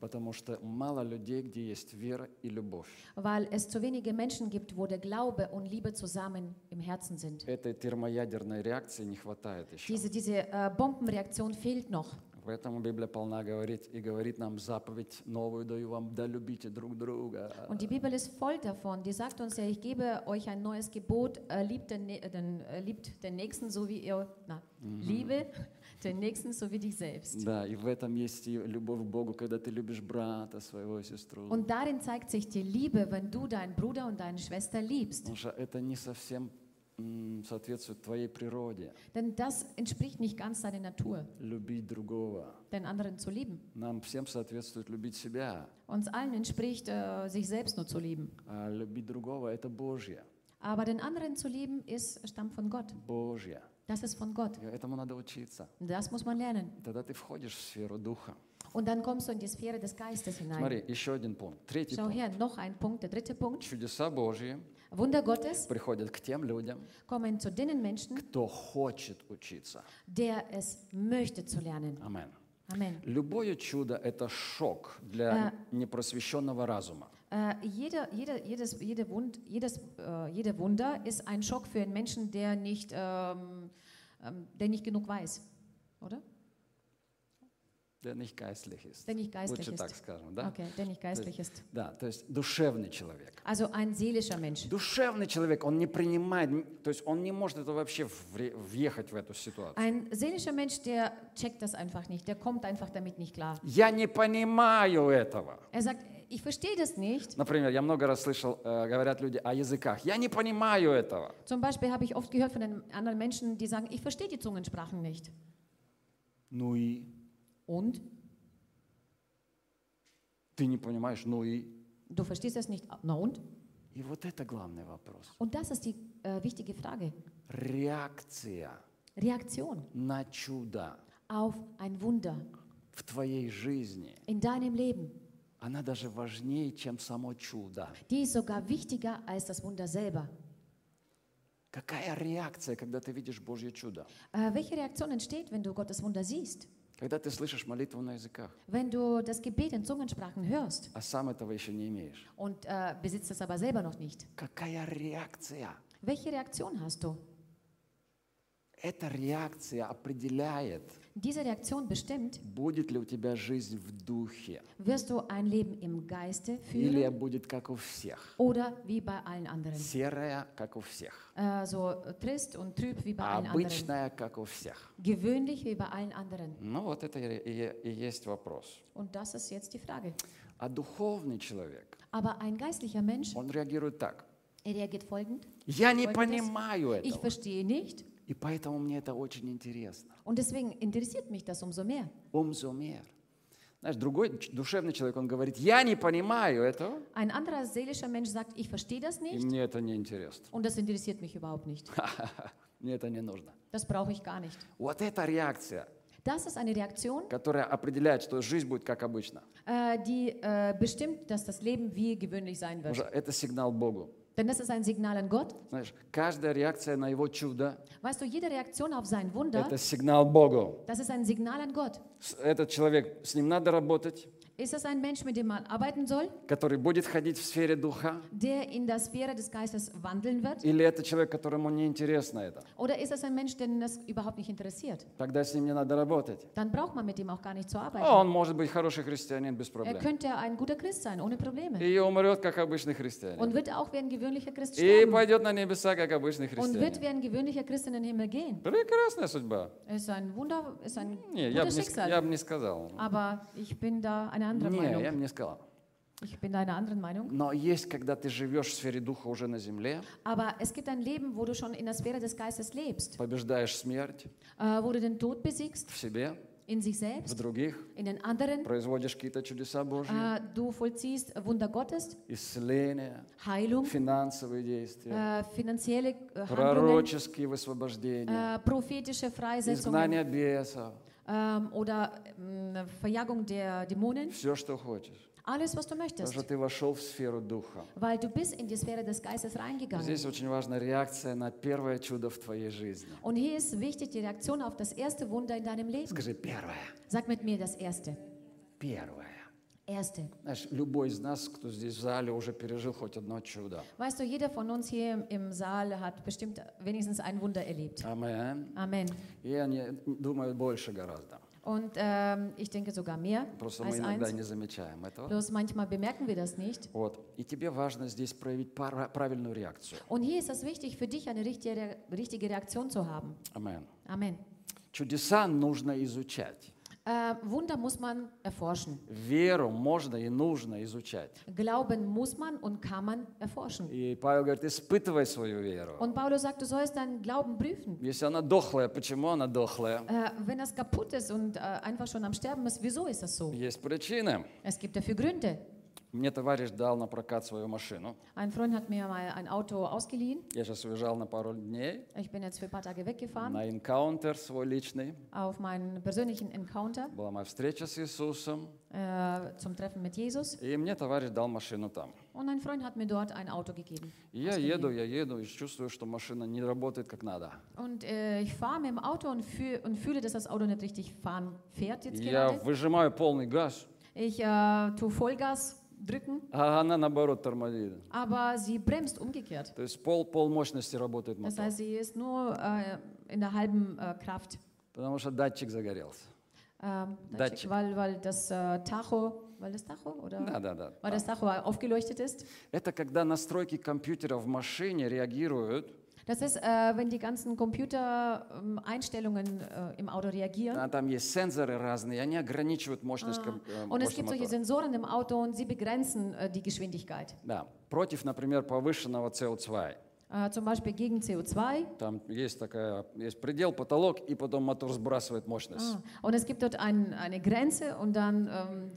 Потому что мало людей, где есть вера и любовь. weil es zu wenige Menschen gibt, wo der Glaube und Liebe zusammen im Herzen sind. Этой термоядерной реакции не хватает еще. Diese, diese äh, Bombenreaktion fehlt noch. Поэтому Библия полна говорит и говорит нам заповедь новую даю вам, да любите друг друга. Und die Bibel ist voll davon. Die sagt uns ja, ich gebe euch ein neues Gebot, äh, liebt, den, Nä- äh, den, äh, liebt den Nächsten so wie ihr, na, liebe den Nächsten so wie dich selbst. Да, и в этом есть и любовь к Богу, когда ты любишь брата своего, сестру. Und darin zeigt sich die Liebe, wenn du deinen Bruder und deine Schwester liebst. Потому что это не совсем м, соответствует твоей природе. Denn das entspricht nicht ganz deiner Natur, Любить другого. den anderen zu lieben. Нам всем соответствует любить себя. Uns allen entspricht, äh, sich selbst nur zu lieben. А любить другого – это Божье. Aber den anderen zu lieben, ist, stammt von Gott. Божье. Das ist von Gott. Этому надо учиться. Das muss man lernen. Тогда ты входишь в сферу Духа. Und dann kommst du in die Sphäre des Geistes hinein. Смотри, еще один пункт. Третий Schau пункт. her, noch ein Punkt, der dritte Punkt. Чудеса Божьи Wunder Gottes приходят к тем людям, kommen zu den Menschen, кто хочет учиться. der es möchte zu lernen. Амен. Amen. Любое чудо – это шок для непросвещенного разума. Äh, jeder, jeder, jedes, jede Wund, jedes, äh, jede Wunder ist ein Schock für einen Menschen, der nicht, ähm, ähm, der nicht genug weiß, oder? Der nicht geistlich ist. Der nicht geistlich Лучше так ist. скажем, да? Okay, der nicht geistlich ist. Да, то есть душевный человек. Also ein seelischer Mensch. Душевный человек, он не принимает, то есть он не может это вообще въехать в эту ситуацию. Ein seelischer Mensch, der checkt das einfach nicht, der kommt einfach damit nicht klar. Я не понимаю этого. Er sagt, ich verstehe das nicht. Например, я много раз слышал, э, говорят люди о языках. Я не понимаю этого. Zum Beispiel habe ich oft gehört von den anderen Menschen, die sagen, ich verstehe die Zungensprachen nicht. Ну и Und? ты не понимаешь, ну и. Du verstehst das nicht. Na und? И вот это главный вопрос. Und das ist die äh, wichtige Frage. Реакция Reaktion на чудо auf ein Wunder в твоей жизни, in deinem Leben, она даже важнее, чем само чудо. die ist sogar wichtiger als das Wunder selber. Какая реакция, когда ты видишь Божье чудо? Äh, welche Reaktion entsteht, wenn du Gottes Wunder siehst? Когда ты слышишь молитву на языках, Wenn du das Gebet in Zungensprachen hörst а сам этого еще не имеешь. und äh, besitzt es aber selber noch nicht. Какая реакция? Welche Reaktion hast du? Эта реакция определяет, Diese Reaktion bestimmt, будет ли у тебя жизнь в духе, wirst du ein Leben im Geiste или führen будет как у всех. oder wie bei allen anderen. Серая, как у всех. Äh, so trist und trüb wie bei allen anderen. Обычная, как у всех. Gewöhnlich wie bei allen anderen. Ну вот это и, и- и есть вопрос. Und das ist jetzt die Frage. А духовный человек, Aber ein geistlicher Mensch, он реагирует так. er reagiert folgend. Я не Folgendes. понимаю Ich этого. verstehe nicht И поэтому мне это очень интересно. und deswegen interessiert mich das umso mehr. Умзо мер. Знаешь, другой душевный человек, он говорит, я не понимаю этого, Ein anderer seelischer Mensch sagt, ich verstehe das и nicht мне это не интересно. und das interessiert mich überhaupt nicht. Мне это не нужно. Das brauche ich gar nicht. Вот эта реакция, Das ist eine Reaktion, которая определяет, что жизнь будет как обычно. äh, die äh, bestimmt, dass das Leben wie gewöhnlich sein wird. это сигнал Богу. Denn das ist ein Signal an Gott. Знаешь, каждая реакция на Его чудо Weißt du, jede Reaktion auf sein – Wunder, это сигнал Богу. das ist ein Signal an Gott. Этот человек, с ним надо работать, Ist das ein Mensch, mit dem man arbeiten soll, который будет ходить в сфере духа, der in der Sphäre des Geistes wandeln wird? или это человек, которому не интересно это. Oder ist das ein Mensch, den das überhaupt nicht interessiert? Тогда с ним не надо работать. Dann braucht man mit ihm auch gar nicht zu arbeiten. Он может быть хороший христианин без Er проблем. könnte ein guter Christ sein, ohne Probleme. И умрет, как обычный Und христианин. wird auch wie ein gewöhnlicher Christ И sterben. пойдет на небеса, как обычный Und wird христианин. wie ein gewöhnlicher Christ in den Himmel gehen. Прекрасная судьба. Ist ein Wunder, ist ein Не, я бы не, я бы не сказал. Aber ich bin da eine andere Не, я Meinung. бы не сказал. Ich bin einer anderen Meinung. Но есть, когда ты живешь в сфере духа уже на земле, Aber es gibt ein Leben, wo du schon in der Sphäre des Geistes lebst, побеждаешь смерть äh, wo du den Tod besiegst, в себе, in sich в selbst, других, in den anderen. производишь какие-то чудеса Божьи, Äh, du vollziehst Wunder Gottes, исцеления, Heilung, финансовые действия, äh, finanzielle äh, пророческие высвобождения, äh, prophetische Freisetzungen изгнание бесов, ähm, oder ähm, Verjagung der Dämonen. все, что хочешь. Alles, was du Потому möchtest, что ты вошел в сферу духа. weil du bist in die Sphäre des Geistes reingegangen. Здесь очень важна реакция на первое чудо в твоей жизни. Und hier ist wichtig die Reaktion auf das erste Wunder in deinem Leben. Скажи, первое. Sag mit mir das erste. Первое. Erste. Знаешь, любой из нас, кто здесь в зале, уже пережил хоть одно чудо. Weißt du, jeder von uns hier im- Saal hat bestimmt wenigstens ein Wunder erlebt. Амен. Amen. И они думают больше гораздо. Und ähm, ich denke sogar mehr Просто мы als иногда eins. не замечаем этого. Bloß manchmal bemerken wir das nicht. Вот. И тебе важно здесь проявить пара- правильную реакцию. Und hier ist es wichtig für dich, eine richtige, richtige Reaktion zu haben. Амен. Amen. Чудеса нужно изучать. Äh, Wunder muss man erforschen. Веру можно и нужно изучать. Glauben muss man und kann man erforschen. И Павел говорит, испытывай свою веру. Und Paulus sagt, du sollst deinen Glauben prüfen. Если она дохлая, почему она дохлая? Äh, wenn das kaputt ist und äh, einfach schon am Sterben ist, wieso ist das so? Есть причины. Es gibt dafür Gründe. Мне товарищ дал на прокат свою машину. Ein Freund hat mir mal ein Auto ausgeliehen. Я сейчас уезжал на пару дней Ich bin jetzt für ein paar Tage weggefahren на энкаунтер свой личный. auf meinen persönlichen Encounter Была моя встреча с Иисусом. äh, zum Treffen mit Jesus. И мне товарищ дал машину там. Und ein Freund hat mir dort ein Auto gegeben. Я еду, я еду и чувствую, что машина не работает как надо. Und äh, ich fahre mit dem Auto und, fühl, und fühle, dass das Auto nicht richtig fahren fährt jetzt И Я gerade. выжимаю полный газ, Ich äh, tue Vollgas drücken, а она наоборот тормозит. aber sie bremst umgekehrt. То есть пол, пол мощности работает Das мотор. heißt, sie ist nur äh, in der halben äh, Kraft. Потому что датчик загорелся. Ähm, Датчик. weil, weil das äh, Tacho, weil das Tacho oder Да, да, да. weil das Tacho aufgeleuchtet ist. Это когда настройки компьютера в машине реагируют, Das ist, äh, wenn die ganzen Computer-Einstellungen äh, im Auto reagieren. а там есть сенсоры разные, и они ограничивают мощность, ком- э, Und es мощность gibt solche мотора. Sensoren im Auto und sie begrenzen äh, die Geschwindigkeit. Да. Против, например, повышенного CO2. Äh, zum Beispiel gegen CO2. Там есть, такая, есть предел, потолок, и потом мотор сбрасывает мощность. Ah, und es gibt dort ein, eine Grenze und dann ähm, äh,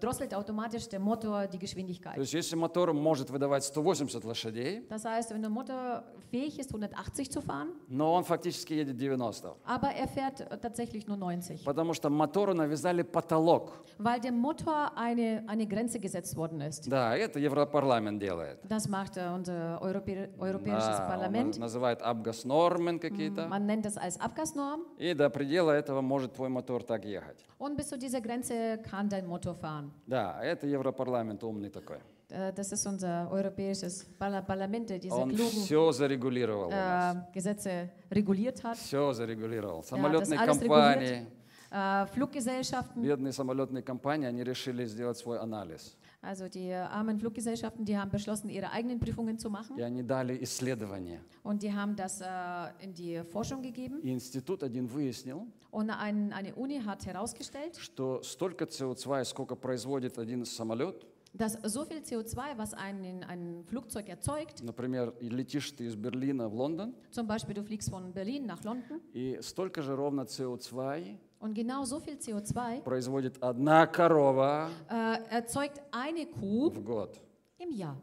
drosselt automatisch der Motor die То Geschwindigkeit. есть если мотор может выдавать 180 лошадей, Das heißt, wenn der Motor fähig ist, 180 zu fahren, но он фактически едет 90. aber er fährt äh, tatsächlich nur 90, Потому что мотору навязали потолок. weil dem Motor eine, eine Grenze gesetzt worden ist. Да, это Европарламент делает. Das macht äh, unser Europä europäisches Да, он Parlament. называет абгаснормы какие-то. Man nennt das als Abgasnorm. И до предела этого может твой мотор так ехать. Und bis zu dieser Grenze kann dein Motor fahren. Да, это Европарламент умный такой. Äh, Das ist unser europäisches Parla- Parlament, diese Он klugen все зарегулировал у нас. äh, Gesetze reguliert hat. Все зарегулировал. Самолетные alles компании, Äh, Fluggesellschaften, бедные самолетные компании, они решили сделать свой анализ. also die armen Fluggesellschaften, die haben beschlossen, ihre eigenen Prüfungen zu machen. И они дали исследование. Und die haben das äh, in die Forschung gegeben. И институт один выяснил, Und ein, eine Uni hat herausgestellt, что столько CO2, сколько производит один самолет, dass so viel CO2, was ein, ein Flugzeug erzeugt, например, и летишь ты из Берлина в Лондон, zum Beispiel du fliegst von Berlin nach London, и столько же ровно CO2 und genau so viel CO2 производит одна корова äh, erzeugt eine Kuh в год. im Jahr.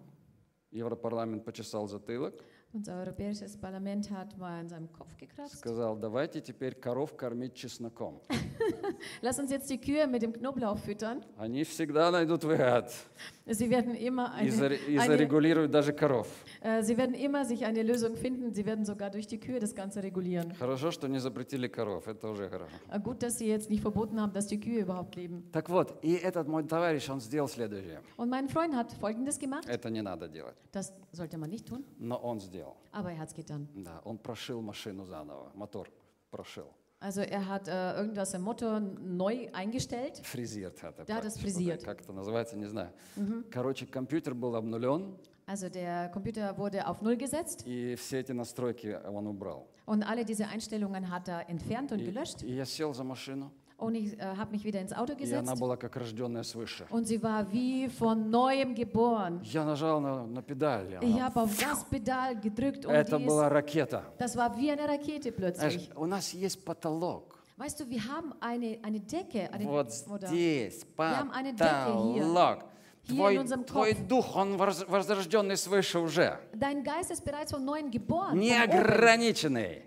Европарламент почесал затылок, Unser europäisches Parlament hat mal an seinem Kopf gekratzt. сказал, давайте теперь коров кормить чесноком. Lass uns jetzt die Kühe mit dem Knoblauch füttern. Они всегда найдут выход Sie werden immer и, eine, и eine, зарегулируют даже коров. äh, sie werden immer sich eine Lösung finden. Sie werden sogar durch die Kühe das Ganze regulieren. Хорошо, что не запретили коров, это уже хорошо. Äh, gut, dass sie jetzt nicht verboten haben, dass die Kühe überhaupt leben. Так вот, и этот мой товарищ, он сделал следующее. Und mein Freund hat Folgendes gemacht. Это не надо делать, Das sollte man nicht tun, но он сделал. Aber er hat es getan. Да, он прошил машину заново, мотор прошил. Also er hat äh, irgendwas im Motor neu eingestellt. Фрезиert hat er. Das правильно, фрезиert. что-то, Как это называется, не знаю. Короче, компьютер был обнулен, Also der Computer wurde auf Null gesetzt и все эти настройки он убрал. und alle diese Einstellungen hat er entfernt und И, gelöscht. и я сел за машину, Und ich äh, habe mich wieder ins Auto и она gesetzt была как рожденная свыше. und sie war wie von neuem geboren. Я нажал на, на педаль. и Ich она- habe auf Gaspedal gedrückt und Это die была ist, ракета. das war wie eine Rakete Знаешь, plötzlich. у нас есть потолок. Weißt du, wir haben eine, eine Decke. Eine, Вот oder, здесь haben eine Decke hier. потолок. Твой, твой дух, он воз- возрожденный свыше уже. Неограниченный.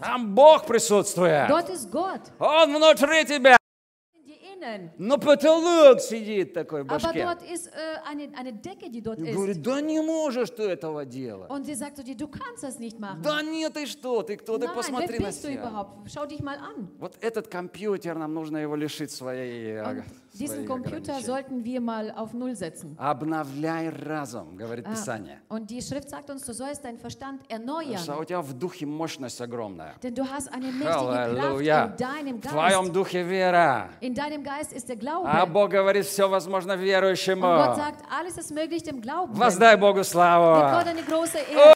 Там Бог присутствует. Он внутри тебя. Но потолок сидит такой в Aber башке. dort ist äh, eine, eine Decke, die dort И ist. говорит, да не можешь ты этого делать. Und sie sagt zu dir, du kannst das nicht machen. Да нет, ты что, ты кто, ты Nein, посмотри wer на du себя. überhaupt? Schau dich mal an. Вот этот компьютер, нам нужно его лишить своей, э, Und diesen Computer sollten wir mal auf Null setzen. Обновляй разум, говорит Ah, Писание. Und die Schrift sagt uns, du sollst deinen Verstand Потому что erneuern. у тебя в духе мощность огромная. Denn du hast eine mächtige Kraft Аллилуйя. in deinem В твоем Geist. духе вера. In deinem Geist ist der Glaube. А Бог говорит, все возможно Und Gott верующему. sagt, alles ist möglich dem Glauben. Воздай Богу славу. Gott eine große Ehre.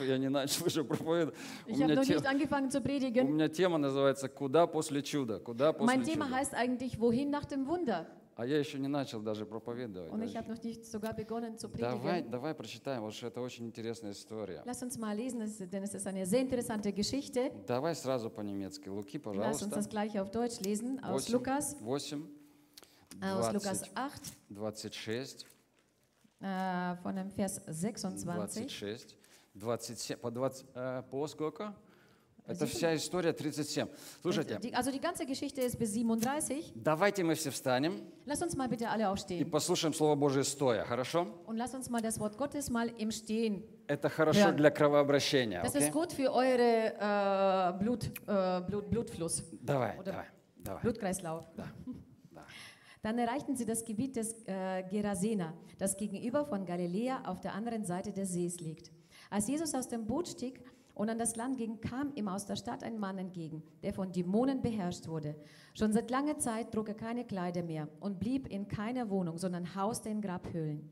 Я не начал еще проповедовать. У меня, у тема называется «Куда после чуда?» Куда Mein после Thema чуда? heißt eigentlich, wohin nach dem Wunder? А я еще не начал даже проповедовать. Und ich noch nicht sogar begonnen zu Давай, predigen. давай прочитаем, потому что это очень интересная история. Lass uns mal lesen, es- denn es ist eine sehr interessante Geschichte. Давай сразу по-немецки. Луки, Lass uns пожалуйста. das gleich auf Deutsch lesen, aus 8, Lukas, 8, aus Lukas 20, 8, 26, äh, von dem Vers 26. 26, 27, по, 20, э, по сколько? Это вся история 37. Слушайте, also die ganze Geschichte ist bis 37. давайте мы все встанем Lass uns mal bitte alle и aufstehen. послушаем Слово Божие стоя, хорошо? Und lass uns mal das Wort Gottes mal im Stehen. Это хорошо Ja. для кровообращения. Das окей? ist gut für eure äh, Blut, äh, Blut, Blutfluss, Давай, Oder- давай, давай. Blutkreislauf. Да, да. Dann erreichten sie das Gebiet des äh, Gerasena, das gegenüber von Galiläa auf der anderen Seite des Sees liegt. Als Jesus aus dem Boot stieg und an das Land ging, kam ihm aus der Stadt ein Mann entgegen, der von Dämonen beherrscht wurde. Schon seit langer Zeit trug er keine Kleider mehr und blieb in keiner Wohnung, sondern hauste in Grabhöhlen.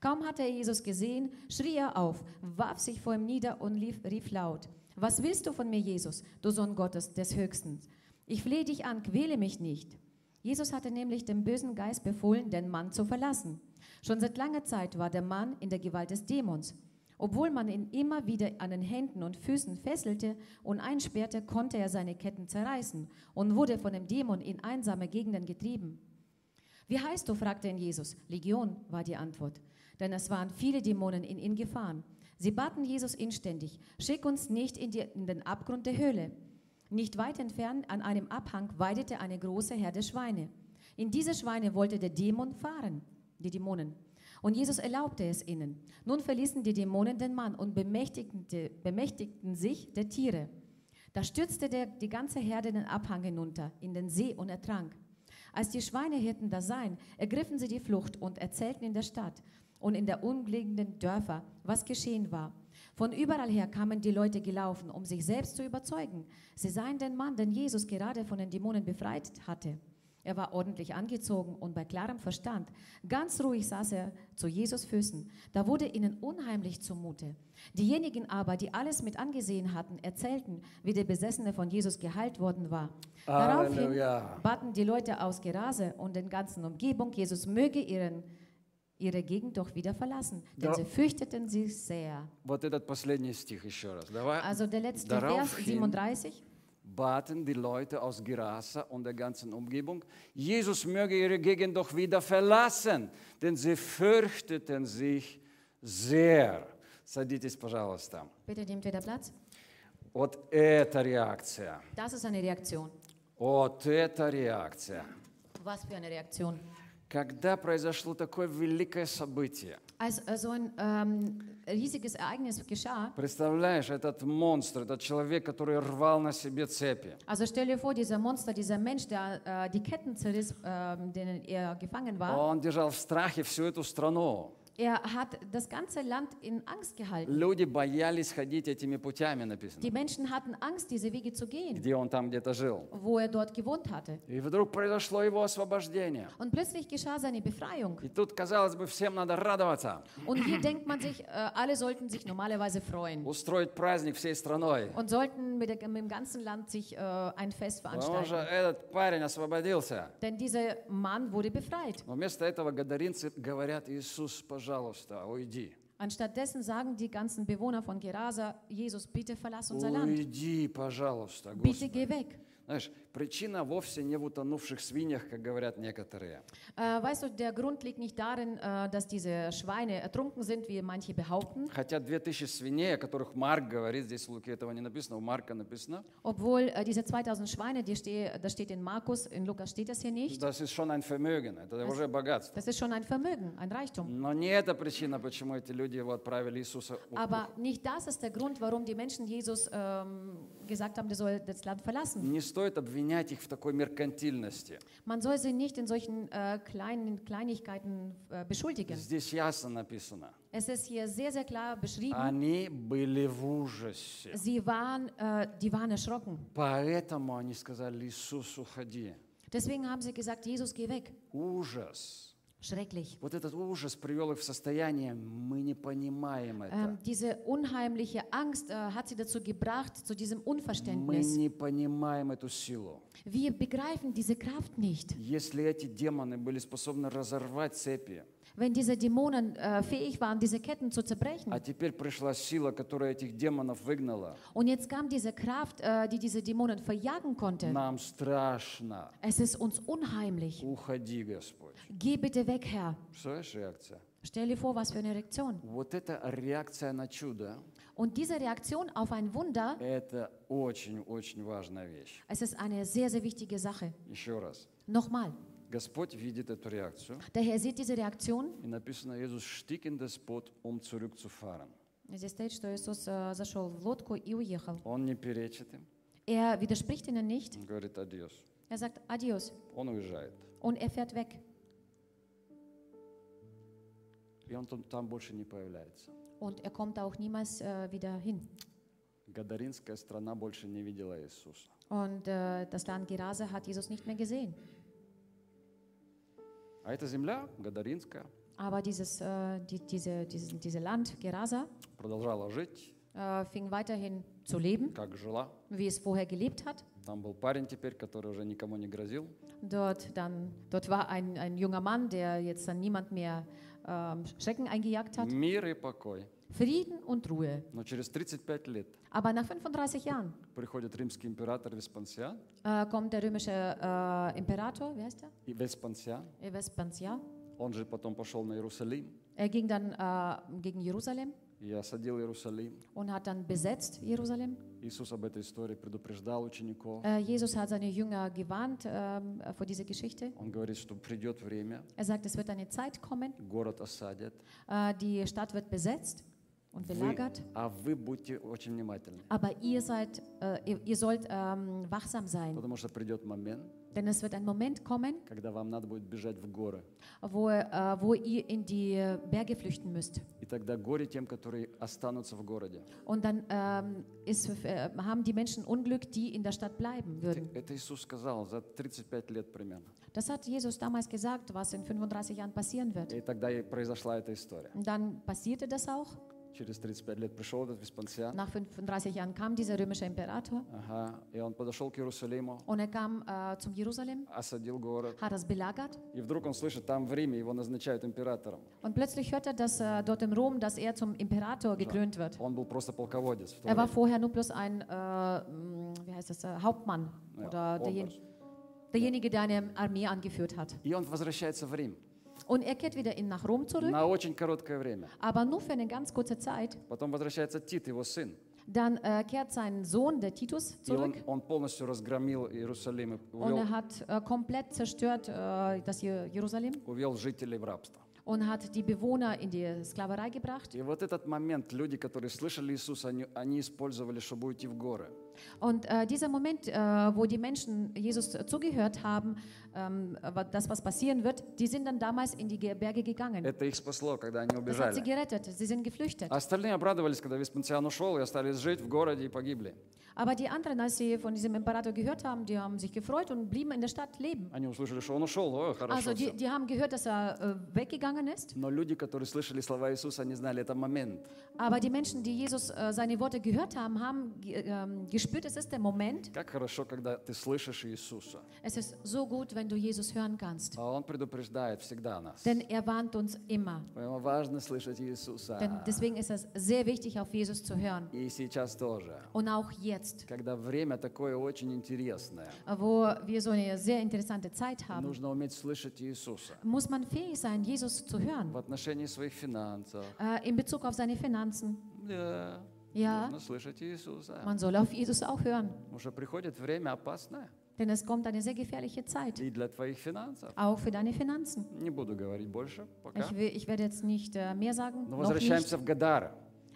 Kaum hatte er Jesus gesehen, schrie er auf, warf sich vor ihm nieder und lief, rief laut: Was willst du von mir, Jesus, du Sohn Gottes des Höchsten? Ich flehe dich an, quäle mich nicht. Jesus hatte nämlich dem bösen Geist befohlen, den Mann zu verlassen. Schon seit langer Zeit war der Mann in der Gewalt des Dämons. Obwohl man ihn immer wieder an den Händen und Füßen fesselte und einsperrte, konnte er seine Ketten zerreißen und wurde von dem Dämon in einsame Gegenden getrieben. Wie heißt du? fragte ihn Jesus. Legion war die Antwort. Denn es waren viele Dämonen in ihn gefahren. Sie baten Jesus inständig, schick uns nicht in, die, in den Abgrund der Höhle. Nicht weit entfernt an einem Abhang weidete eine große Herde Schweine. In diese Schweine wollte der Dämon fahren, die Dämonen. Und Jesus erlaubte es ihnen. Nun verließen die Dämonen den Mann und bemächtigten, bemächtigten sich der Tiere. Da stürzte der, die ganze Herde den Abhang hinunter in den See und ertrank. Als die Schweinehirten das sahen, ergriffen sie die Flucht und erzählten in der Stadt und in der umliegenden Dörfer, was geschehen war. Von überall her kamen die Leute gelaufen, um sich selbst zu überzeugen. Sie sahen den Mann, den Jesus gerade von den Dämonen befreit hatte. Er war ordentlich angezogen und bei klarem Verstand. Ganz ruhig saß er zu Jesus Füßen. Da wurde ihnen unheimlich zumute. Diejenigen aber, die alles mit angesehen hatten, erzählten, wie der Besessene von Jesus geheilt worden war. Daraufhin Halleluja. baten die Leute aus Gerase und den ganzen Umgebung, Jesus möge ihren, ihre Gegend doch wieder verlassen, denn Da- sie fürchteten sich sehr. Вот этот последний стих еще раз. Давай. Also der letzte Daraufhin Vers 37. baten die Leute aus Gerasa und der ganzen Umgebung, Jesus möge ihre Gegend doch wieder verlassen, denn sie fürchteten sich sehr. Садитесь, пожалуйста. Bitte nehmt wieder Platz. Вот это реакция. Das ist eine Reaktion. Вот это реакция. Was für eine Reaktion. Когда произошло такое великое событие, Als äh, so ein ähm, riesiges Ereignis geschah, представляешь, этот монстр, этот человек, который рвал на себе цепи, also stell dir vor, dieser Monster, dieser Mensch, der äh, die Ketten zerriss, ähm, denen er gefangen war, он держал в страхе всю эту страну. Er hat das ganze Land in Angst gehalten. Люди боялись ходить этими путями, написано, Die Menschen hatten Angst, diese Wege zu gehen, где он там где-то жил. wo er dort gewohnt hatte. И вдруг произошло его освобождение. Und plötzlich geschah seine Befreiung. И тут, казалось бы, всем надо радоваться, Und hier denkt man sich, äh, alle sollten sich normalerweise freuen устроить праздник всей страной. und sollten mit, der, mit dem ganzen Land sich äh, ein Fest Потому что veranstalten. этот парень освободился. Denn dieser Mann wurde befreit. Но вместо этого гадаринцы говорят, Иисус, пожалуйста, уйди. Anstattdessen sagen die ganzen Bewohner von Gerasa, Jesus, bitte verlass unser Land. Уйди, пожалуйста, Bitte Господи. geh weg. Знаешь, причина вовсе не в утонувших свиньях, как говорят некоторые. Äh, weißt du, der Grund liegt nicht darin, äh, dass diese Schweine ertrunken sind, wie manche behaupten, Хотя 2000 свиней, о которых Марк говорит, здесь в Луке этого не написано, у Марка написано, obwohl äh, diese 2000 Schweine, die steh, das steht in Markus, in Lukas steht das hier nicht. das ist schon ein Vermögen, это уже богатство. Das ist schon ein Vermögen, ein Reichtum. Но не это причина, почему эти люди его отправили Иисуса. Aber nicht das ist der Grund, warum die Menschen Jesus ähm, gesagt haben, der soll das Land verlassen. Не стоит обвинять их в такой меркантильности. Man soll sie nicht in solchen äh, kleinen Kleinigkeiten äh, beschuldigen. Здесь ясно написано. Es ist hier sehr, sehr klar beschrieben. Они были в ужасе. Sie waren, äh, die waren erschrocken. Поэтому они сказали, Иисус, уходи. Deswegen haben sie gesagt, Jesus, geh weg. Ужас. Schrecklich. Вот этот ужас привел их в состояние, мы не понимаем это. Ähm, diese unheimliche Angst äh, hat sie dazu gebracht, zu diesem Мы не понимаем эту силу. Wir begreifen diese Kraft nicht. Если эти демоны были способны разорвать цепи, Wenn diese Dämonen äh, fähig waren, diese Ketten zu zerbrechen, а теперь пришла сила, которая этих демонов выгнала, und jetzt kam diese Kraft, äh, die diese Dämonen verjagen konnte, нам страшно. es ist uns unheimlich. Уходи, Господь. Geh bitte weg, Herr. Представляешь реакция? Stell dir vor, was für eine Reaktion. Вот эта реакция на чудо, Und diese Reaktion auf ein Wunder, это очень-очень важная вещь. es ist eine sehr, sehr wichtige Sache. Еще раз. Nochmal, Господь видит эту реакцию, der Herr sieht diese Reaktion. и написано, Иисус штик in das Boot, um zurückzufahren. Здесь стоит, что Иисус э, зашел в лодку и уехал. Он не перечит им, Er widerspricht ihnen nicht. он говорит адьос. Er sagt Adios Он уезжает. und er fährt weg. И он там, там больше не появляется. Und er kommt auch niemals äh, wieder hin. Гадаринская страна больше не видела Иисуса. Und äh, das Land Gerase hat Jesus nicht mehr gesehen. А эта земля, Гадаринская, Aber dieses, äh, die, diese, dieses, diese Land Gerasa продолжала жить, äh, fing weiterhin zu leben, как жила. wie es vorher gelebt hat. Там был парень теперь, который уже никому не грозил. Dort, dann, dort war ein, ein junger Mann, der jetzt dann niemand mehr ähm, Schrecken eingejagt hat. Мир и покой. Frieden und Ruhe. Но через 35 лет Aber nach 35 Jahren приходит римский император Веспансиан, äh, kommt der römische äh, Imperator, wie heißt er? и Веспансиан, Vespasian. он же потом пошел на Иерусалим Er ging dann äh, gegen Jerusalem и осадил Иерусалим. und hat dann besetzt Jerusalem. Иисус об этой истории предупреждал учеников. Äh, Jesus hat seine Jünger gewarnt ähm, vor dieser Geschichte. Он говорит, что придет время, Er sagt, es wird eine Zeit kommen, город осадят, äh, die Stadt wird besetzt Und belagert. а вы Aber ihr seid, äh, ihr, ihr sollt ähm, wachsam sein, момент, denn es wird ein Moment kommen, горы. wo, äh, wo ihr in die äh, Berge flüchten müsst. Тем, городе. Und dann ähm, ist, äh, haben die Menschen Unglück, die in der Stadt bleiben Это, würden. это Иисус сказал за 35 лет примерно. Das hat Jesus damals gesagt, was in 35 Jahren passieren wird. И тогда и произошла эта история. Und dann passierte das auch. Через 35 лет пришел этот Веспансиан, Nach 35 Jahren kam dieser römische Imperator ага, и он подошел к Иерусалиму, und er kam äh, zum Jerusalem, осадил город. hat das belagert И вдруг он слышит, там в Риме его назначают императором. und plötzlich hört er, dass äh, dort im Rom, dass er zum Imperator gekrönt wird. Он был просто полководец. в то Er war время. vorher nur bloß ein, äh, mh, wie heißt das, äh, Hauptmann Ja, oder derjen Oberst. derjenige, der eine Armee angeführt hat. И он возвращается в Рим Und er kehrt wieder in, nach Rom zurück, на очень короткое время. aber nur für eine ganz kurze Zeit. Потом возвращается Тит, его сын. Dann äh, kehrt sein Sohn, der Titus, И он, zurück он полностью разгромил Иерусалим и und увел, er hat äh, komplett zerstört äh, das Je- Jerusalem увел жителей в рабство. und hat die Bewohner in die Sklaverei gebracht. И вот этот момент, люди, которые слышали Иисуса, они, они использовали, чтобы уйти в горы. Und äh, dieser Moment, äh, wo die Menschen Jesus zugehört haben, ähm, wa- das, was passieren wird, die sind dann damals in die Ge- Berge gegangen. Это их спасло, когда они Das hat sie убежали. gerettet, sie sind geflüchtet. А остальные обрадовались, когда Веспансиан ушел и остались жить в городе и погибли. Aber die anderen, als sie von diesem Imperator gehört haben, die haben sich gefreut und blieben in der Stadt leben. Они услышали, что он ушел, о, хорошо Also die, всё. die haben gehört, dass er äh, weggegangen ist. Но люди, которые слышали слова Иисуса, они знали, это момент. Aber die Menschen, die Jesus äh, seine Worte gehört haben, haben ge- ähm, gespürt, es ist der Moment. Как хорошо, когда ты слышишь Иисуса. Es ist so gut, wenn du Jesus hören kannst. А Он предупреждает всегда нас. Denn er warnt uns immer. Поэтому важно слышать Иисуса. Denn deswegen ist es sehr wichtig, auf Jesus zu hören. И сейчас тоже. Und auch jetzt, Когда время такое очень интересное, wo wir so eine sehr interessante Zeit haben, нужно уметь слышать Иисуса. muss man fähig sein, Jesus zu hören. В отношении своих финансов. Äh, in Bezug auf seine Finanzen. Да, Ja, man soll auf Jesus auch hören. Denn es kommt eine sehr gefährliche Zeit. Auch für deine Finanzen. Ich, will, ich werde jetzt nicht äh, mehr sagen. Noch nicht.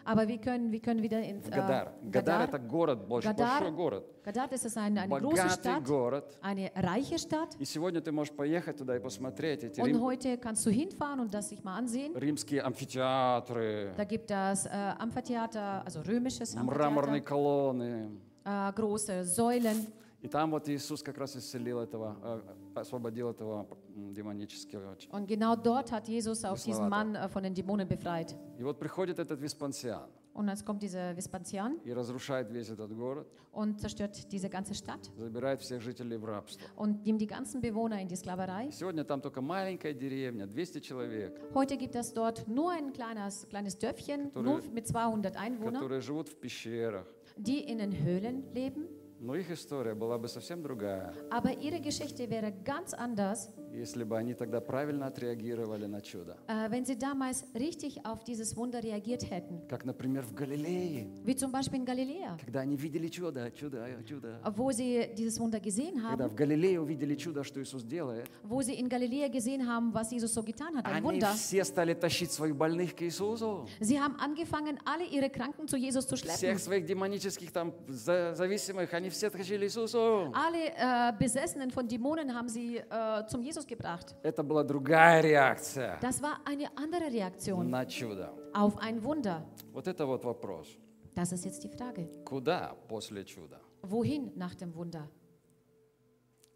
Гадар. Aber wir können, wir können wieder ins В Гадар. äh, Гадар это город, больш- Гадар. большой город. Gadar ist eine, eine große Богатый Stadt, город. eine reiche Stadt. И сегодня ты можешь поехать туда и посмотреть эти Und рим- heute kannst du hinfahren und das sich mal ansehen. римские амфитеатры, Da gibt es äh, Amphitheater, also römisches мраморные колонны. äh, große Säulen. И там вот Иисус как раз исцелил этого, э, освободил этого демонического. ч- Und genau dort hat Jesus auch diesen Весновато. Mann äh, von den Dämonen befreit. И вот приходит этот Веспансиан Und jetzt kommt dieser Vespasian и разрушает весь этот город, und zerstört diese ganze Stadt забирает всех жителей в рабство. und nimmt die ganzen Bewohner in die Sklaverei. Сегодня там только маленькая деревня, 200 человек, Heute gibt es dort nur ein kleines, kleines Dörfchen, Которые- nur mit 200 Einwohnern, которые живут в пещерах. die in den Höhlen leben. Но их история была бы совсем другая, Aber ihre Geschichte wäre ganz anders, если бы они тогда правильно отреагировали на чудо. äh, wenn sie damals richtig auf dieses Wunder reagiert hätten. Как, например, в Галилее, Wie zum Beispiel in Galiläa, когда они видели чудо, чудо, чудо. wo sie dieses Wunder gesehen Когда haben, в Галилее увидели чудо, что Иисус делает, wo sie in Galiläa gesehen haben, was Jesus so getan hat, ein они Wunder. все стали тащить своих больных к Иисусу. Sie haben angefangen, alle ihre Kranken zu Jesus zu Всех schleppen. своих демонических там за- зависимых, они все тащили Иисусу. Alle äh, Besessenen von Dämonen haben sie äh, zum Jesus gebracht. Это была другая реакция Das war eine andere Reaktion на чудо. auf ein Wunder. Вот это вот вопрос. Das ist jetzt die Frage. Куда после чуда? Wohin nach dem Wunder?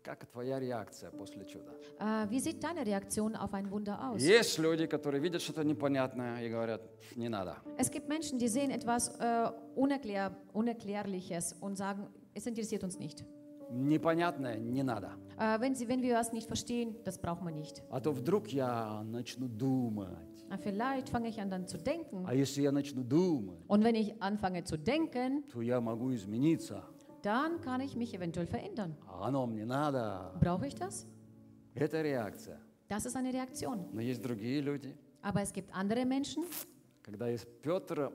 Как твоя реакция после чуда? Äh, wie sieht deine Reaktion auf ein Wunder aus? Есть люди, которые видят что-то непонятное и говорят, не надо. Es gibt Menschen, die sehen etwas äh, Unerklär Unerklärliches und sagen, es interessiert uns nicht. Непонятное не надо. Äh, wenn, sie, wenn wir was nicht verstehen, das brauchen wir nicht. А то вдруг я начну думать. Na, vielleicht fange ich an dann zu denken. А если я начну думать, Und wenn ich anfange zu denken, то я могу измениться. dann kann ich mich eventuell verändern. А оно мне надо. Brauche ich das? Это реакция. Das ist eine Reaktion. Но есть другие люди. Aber es gibt andere Menschen, Когда из Петр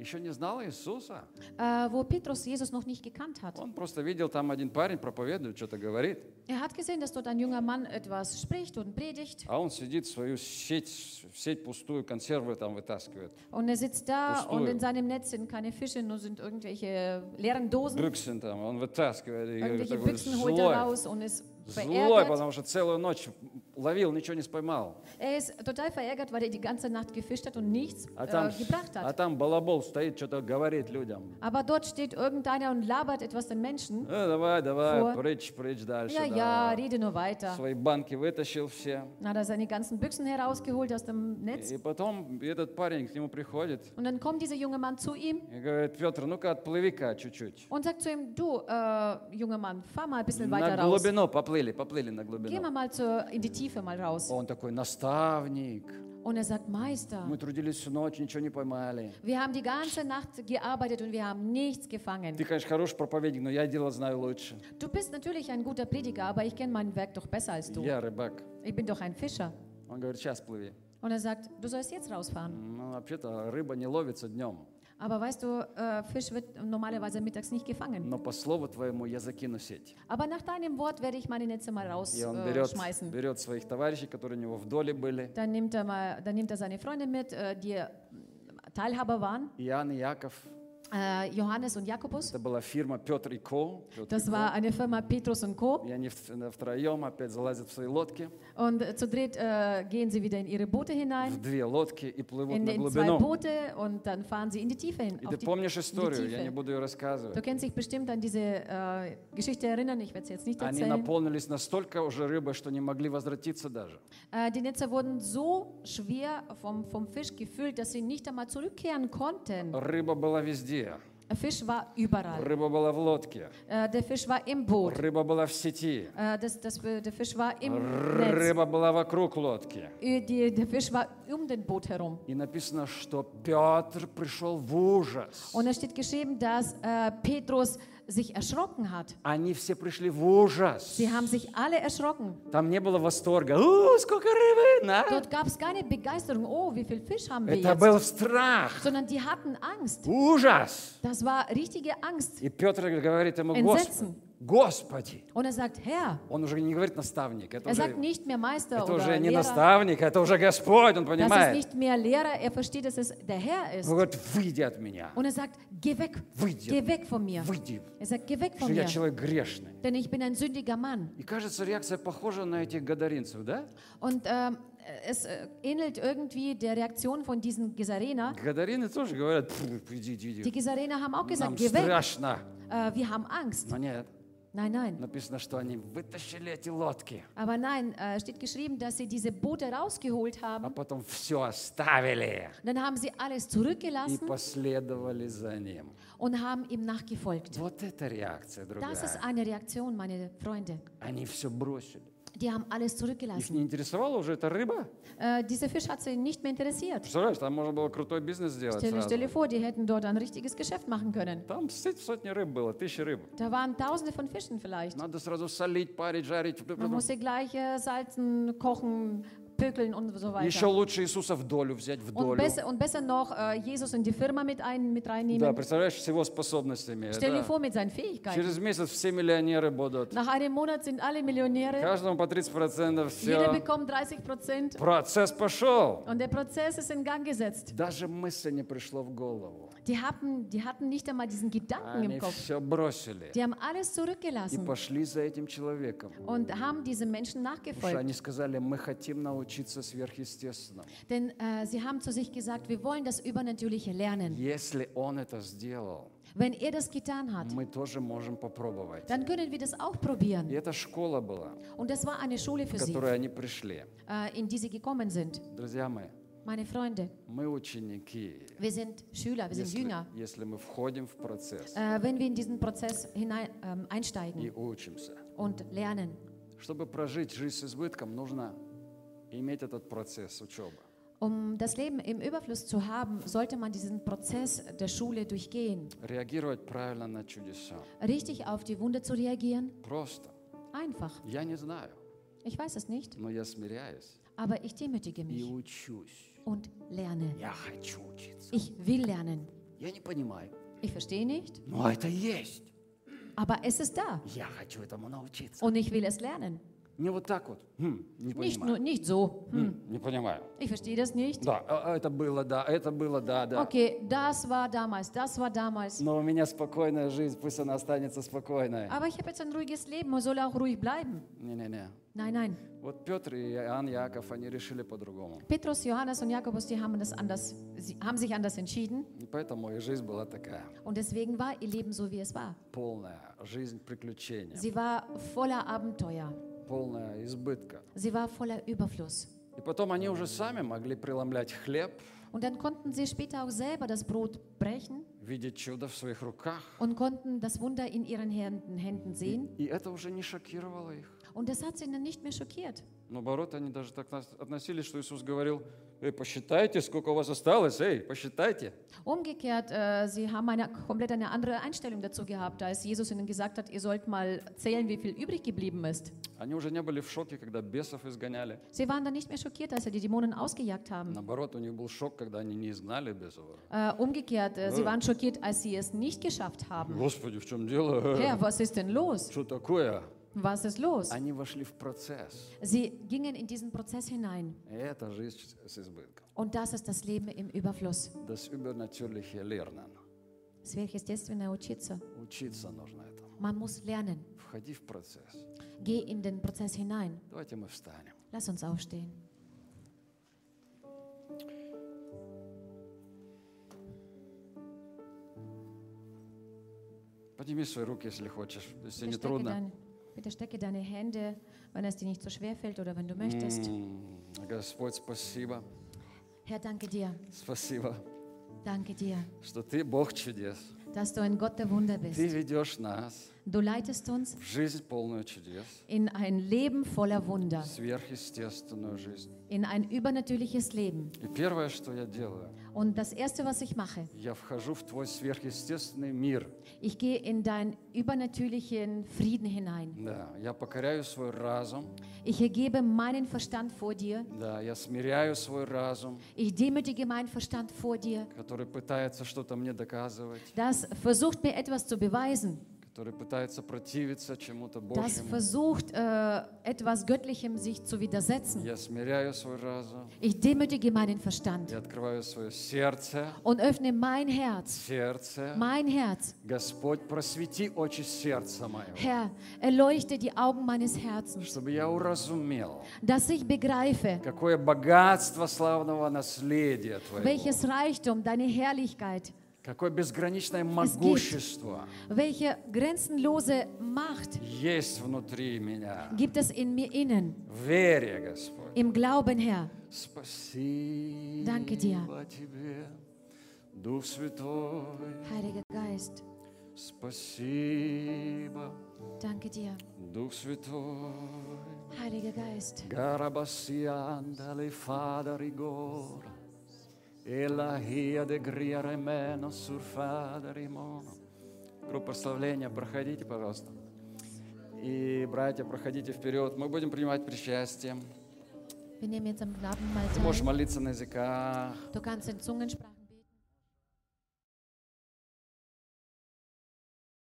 еще не знал Иисуса, äh, wo Petrus Jesus noch nicht gekannt hat. он просто видел, там один парень проповедует, что-то говорит, Er hat gesehen, dass dort ein junger Mann etwas spricht und predigt. а он сидит свою сеть, сеть пустую, консервы там вытаскивает. Und er sitzt da Pustую. und in seinem Netz sind keine Fische, nur sind irgendwelche leeren Dosen. Бюксен там, он вытаскивает. Irgendwelche Büchsen holt er raus und ist злой, потому что целую ночь ловил, ничего не споймал. Er ist total verärgert, weil er die ganze Nacht gefischt hat und nichts А там, äh, gebracht а hat. там балабол стоит, что-то говорит людям. Aber dort steht irgendeiner und labert etwas den Menschen. Э, давай, давай, Vor. прыч, прыч дальше. Ja, ja, rede nur weiter. Свои банки вытащил все. Hat er seine ganzen Büchsen herausgeholt aus dem Netz. И потом этот парень к нему приходит Und dann kommt dieser junge Mann zu ihm и говорит, Петр, ну-ка отплыви-ка чуть-чуть. und sagt zu ihm, du, äh, junger Mann, fahr mal ein bisschen На weiter raus. глубину поплыли, поплыли на глубину. mal, mal zur, in die Tiefe mal raus. Он такой, наставник, Und er sagt, Meister, мы трудились всю ночь, ничего не поймали. wir haben die ganze Nacht gearbeitet und wir haben nichts gefangen. Ты, конечно, хороший проповедник, но я дело знаю лучше. Du bist natürlich ein guter Prediger, aber ich kenne mein Werk doch besser als du. Я рыбак. Ich bin doch ein Fischer. Он говорит, сейчас плыви. Und er sagt, du sollst jetzt rausfahren. Ну, вообще-то рыба не ловится днем, Aber weißt du, äh, Fisch wird normalerweise mittags nicht gefangen. но по слову твоему я закину сеть. Aber nach deinem Wort werde ich meine Netze mal И он берет, rausschmeißen. берет своих товарищей, которые у него в доле были, Dann nimmt er mal, dann nimmt er seine Freunde mit, äh, die äh, Teilhaber waren, Иоанн и Яков. äh, Johannes und Jakobus. Это была фирма Петр и Ко. Петр и Das Ко. war eine Firma Petrus und Co. И они в- втроем опять залазят в свои лодки, Und äh, zu dritt äh, gehen sie wieder in ihre Boote в hinein, две лодки и плывут in, на in zwei глубину. Boote und dann fahren sie in die Tiefe hin. И Auf ты die, помнишь in die историю, я не Tiefe. буду ее Du рассказывать. kennst dich bestimmt an diese äh, Geschichte erinnern, ich werde sie jetzt nicht Они erzählen. наполнились настолько уже рыбой, что не могли возвратиться даже. Äh, die Netze wurden so schwer vom, vom Fisch gefüllt, dass sie nicht einmal zurückkehren konnten. Рыба была везде. Der Fisch war überall. Рыба была в лодке. Äh, der Fisch war im Boot. Рыба была в сети. Äh, das, das, der Fisch war im Netz. Рыба была вокруг лодки. Äh, der Fisch war um den Boot herum. И написано, что Петр пришел в ужас. Und es steht geschrieben, dass äh, Petrus sich erschrocken hat. Они все пришли в ужас. Sie haben sich alle erschrocken. Там не было восторга. О, сколько рыбы! на!» Dort gab es keine Begeisterung, oh, wie viel Fisch haben wir Это jetzt. был страх, Sondern die hatten Angst. ужас. Das war richtige Angst. И Петр говорит ему, Entsetzen. Господи, Господи. Und er sagt, Herr, Он уже не говорит наставник, это er sagt уже, nicht mehr Meister это уже не Lehrer. наставник, это уже Господь, он Das ist понимает. nicht mehr Lehrer, er versteht, dass es der Herr ist. Он говорит, выйди от меня, Und er sagt, geh weg, выйди, geh weg von mir. выйди, Er sagt, geh weg von я mir, человек грешный. denn ich bin ein sündiger Mann. И кажется, реакция похожа на этих гадаринцев, да? Und ähm, es äh, ähnelt irgendwie der Reaktion von diesen Gesarener. Гадарины тоже говорят, «Пф, иди, иди, Die. Gesarener haben auch gesagt, geh weg, äh, wir haben Angst. Но нет, Nein, nein. Написано, что они вытащили эти лодки, Aber nein, äh, steht geschrieben, dass sie diese Boote rausgeholt а haben. потом все оставили dann haben sie alles и zurückgelassen последовали за ним. und haben ihm nachgefolgt. Вот это реакция Das ist eine Reaktion, meine Freunde. Они все бросили. Die haben alles Их zurückgelassen. не интересовала уже эта рыба. Äh, dieser Fisch hat sie nicht mehr interessiert. Представляешь, там можно было крутой бизнес сделать Stell, сразу. stell dir vor, die hätten dort ein richtiges Geschäft machen können. Там сотни сотни рыб было, тысячи рыб. Da waren tausende von Fischen vielleicht. Надо сразу солить, парить, жарить. Man musste gleich äh, salzen, kochen, pökeln und so Еще weiter. лучше Иисуса в долю взять, в Und долю. besser, und besser noch äh, Jesus in die Firma mit, ein, mit Да, reinnehmen. представляешь, с его способностями. Stell dir да. vor, mit seinen Fähigkeiten. Через месяц все миллионеры будут. Nach einem Monat sind alle Millionäre. Каждому по 30% Jeder все. bekommt 30 Prozent. Процесс пошел. Und der Prozess ist in Gang gesetzt. Даже мысли не пришло в голову. Die hatten, die hatten nicht einmal diesen Gedanken Они im Kopf. все бросили Die haben alles и zurückgelassen пошли за этим человеком. und haben diesem Menschen Потому что nachgefolgt. они сказали, мы хотим научиться сверхъестественному. Denn äh, sie haben zu sich gesagt, wir wollen das Übernatürliche lernen. Если он это сделал, Wenn er das getan hat, мы тоже можем попробовать. dann können wir das auch И probieren. это школа была, Und das war eine Schule в für sie, которую они пришли. äh, in die sie gekommen sind. Друзья мои, Meine Freunde, мы ученики. wir sind Schüler, wir sind Если, Jünger. если мы входим в процесс Äh, wenn wir in diesen Prozess hinein, ähm, и einsteigen учимся, und lernen, чтобы прожить жизнь с избытком, нужно иметь этот процесс учебы. um das Leben im Überfluss zu haben, sollte man diesen Prozess der Schule durchgehen. Реагировать правильно на чудеса. Richtig auf die Wunder zu reagieren, Просто. einfach. Я не знаю, Ich weiß es nicht, но я смиряюсь aber ich demütige и mich учусь. und lerne. Ich will lernen. Ich verstehe nicht. Aber es ist da. Und ich will es lernen. Не вот так вот. Хм, не Nicht, понимаю. nur, nicht so, hm, Хм, не понимаю. ich verstehe das nicht. Да, а- а это было, да, это было, да, да. Okay, das war damals, das war damals. Но у меня спокойная жизнь, пусть она останется спокойной. Aber ich habe jetzt ein ruhiges Leben und soll auch ruhig bleiben. Не-не-не. Nein, nein. Вот Петр и Иоанн Яков, они решили по-другому. Petrus, Johannes und Jakobus, die haben, das anders, sie haben sich anders entschieden И поэтому их жизнь была такая, und deswegen war ihr Leben so, wie es war. полная жизнь приключений, Sie war voller Abenteuer. Полная избытка. Sie war voller Überfluss. И потом они уже сами могли преломлять хлеб, Und dann konnten sie später auch selber das Brot brechen видеть чудо в своих руках. und konnten das Wunder in ihren Händen, sehen. И это уже не шокировало их. Und das hat sie dann nicht mehr schockiert. Наоборот, они даже так нас- относились, что Иисус говорил, эй, посчитайте, сколько у вас осталось, эй, посчитайте. Umgekehrt, äh, sie haben eine komplett eine andere Einstellung dazu gehabt, als Jesus ihnen gesagt hat, ihr sollt mal zählen, wie viel übrig geblieben ist. Они уже не были в шоке, когда бесов изгоняли. Sie waren dann nicht mehr schockiert, als sie die Dämonen ausgejagt haben. Наоборот, у них был шок, когда они не изгнали бесов. Äh, umgekehrt, äh, sie Ja. waren schockiert, als sie es nicht geschafft haben. Господи, в чем дело? Herr, was ist denn los? Что такое? Was ist los? Они вошли в процесс. Sie gingen in diesen Prozess hinein. И это жизнь с избытком. Und das ist das Leben im Überfluss. Das übernatürliche Lernen. Сверхъестественное учиться. Учиться нужно этому. Man muss lernen. Входи в процесс. Geh in den Prozess hinein. Давайте мы встанем. Lass uns aufstehen. Подними свои руки, если хочешь, если Bitte не трудно. dein, bitte stecke deine Hände, wenn es dir nicht so schwer fällt oder wenn du möchtest. М, Господь, спасибо. Herr, danke dir. Спасибо, Danke dir, что Ты Бог чудес. dass du ein Gott der Wunder Ты bist. ведешь нас Du leitest uns в жизнь полную чудес, in ein Leben voller Wunder, сверхъестественную жизнь. in ein übernatürliches Leben. И первое, что я делаю, Und das Erste, was ich mache, ich gehe in deinen übernatürlichen Frieden hinein. Ich ergebe meinen Verstand vor dir. Ich demütige meinen Verstand vor dir, das versucht mir etwas zu beweisen das versucht, äh, etwas Göttlichem sich zu widersetzen. Ich demütige meinen Verstand und öffne mein Herz. Mein Herz. Herr, erleuchte die Augen meines Herzens, dass ich begreife, welches Reichtum, deine Herrlichkeit ist. Какое безграничное могущество Welche grenzenlose Macht есть внутри меня. gibt es in mir innen, В вере, Господь. im Glauben, Herr. Спасибо Danke dir. Тебе, Дух Святой. Heiliger Geist, Спасибо, danke dir. Дух Святой. Heiliger Geist, Garabasianda le fada rigore. E la hia de griare meno sur fada rimono. Группа прославления, проходите, пожалуйста. И, братья, проходите вперед. Мы будем принимать причастие. wir nehmen jetzt am Abendmahl Ты можешь молиться на языках. Du kannst in Zungen sprechen.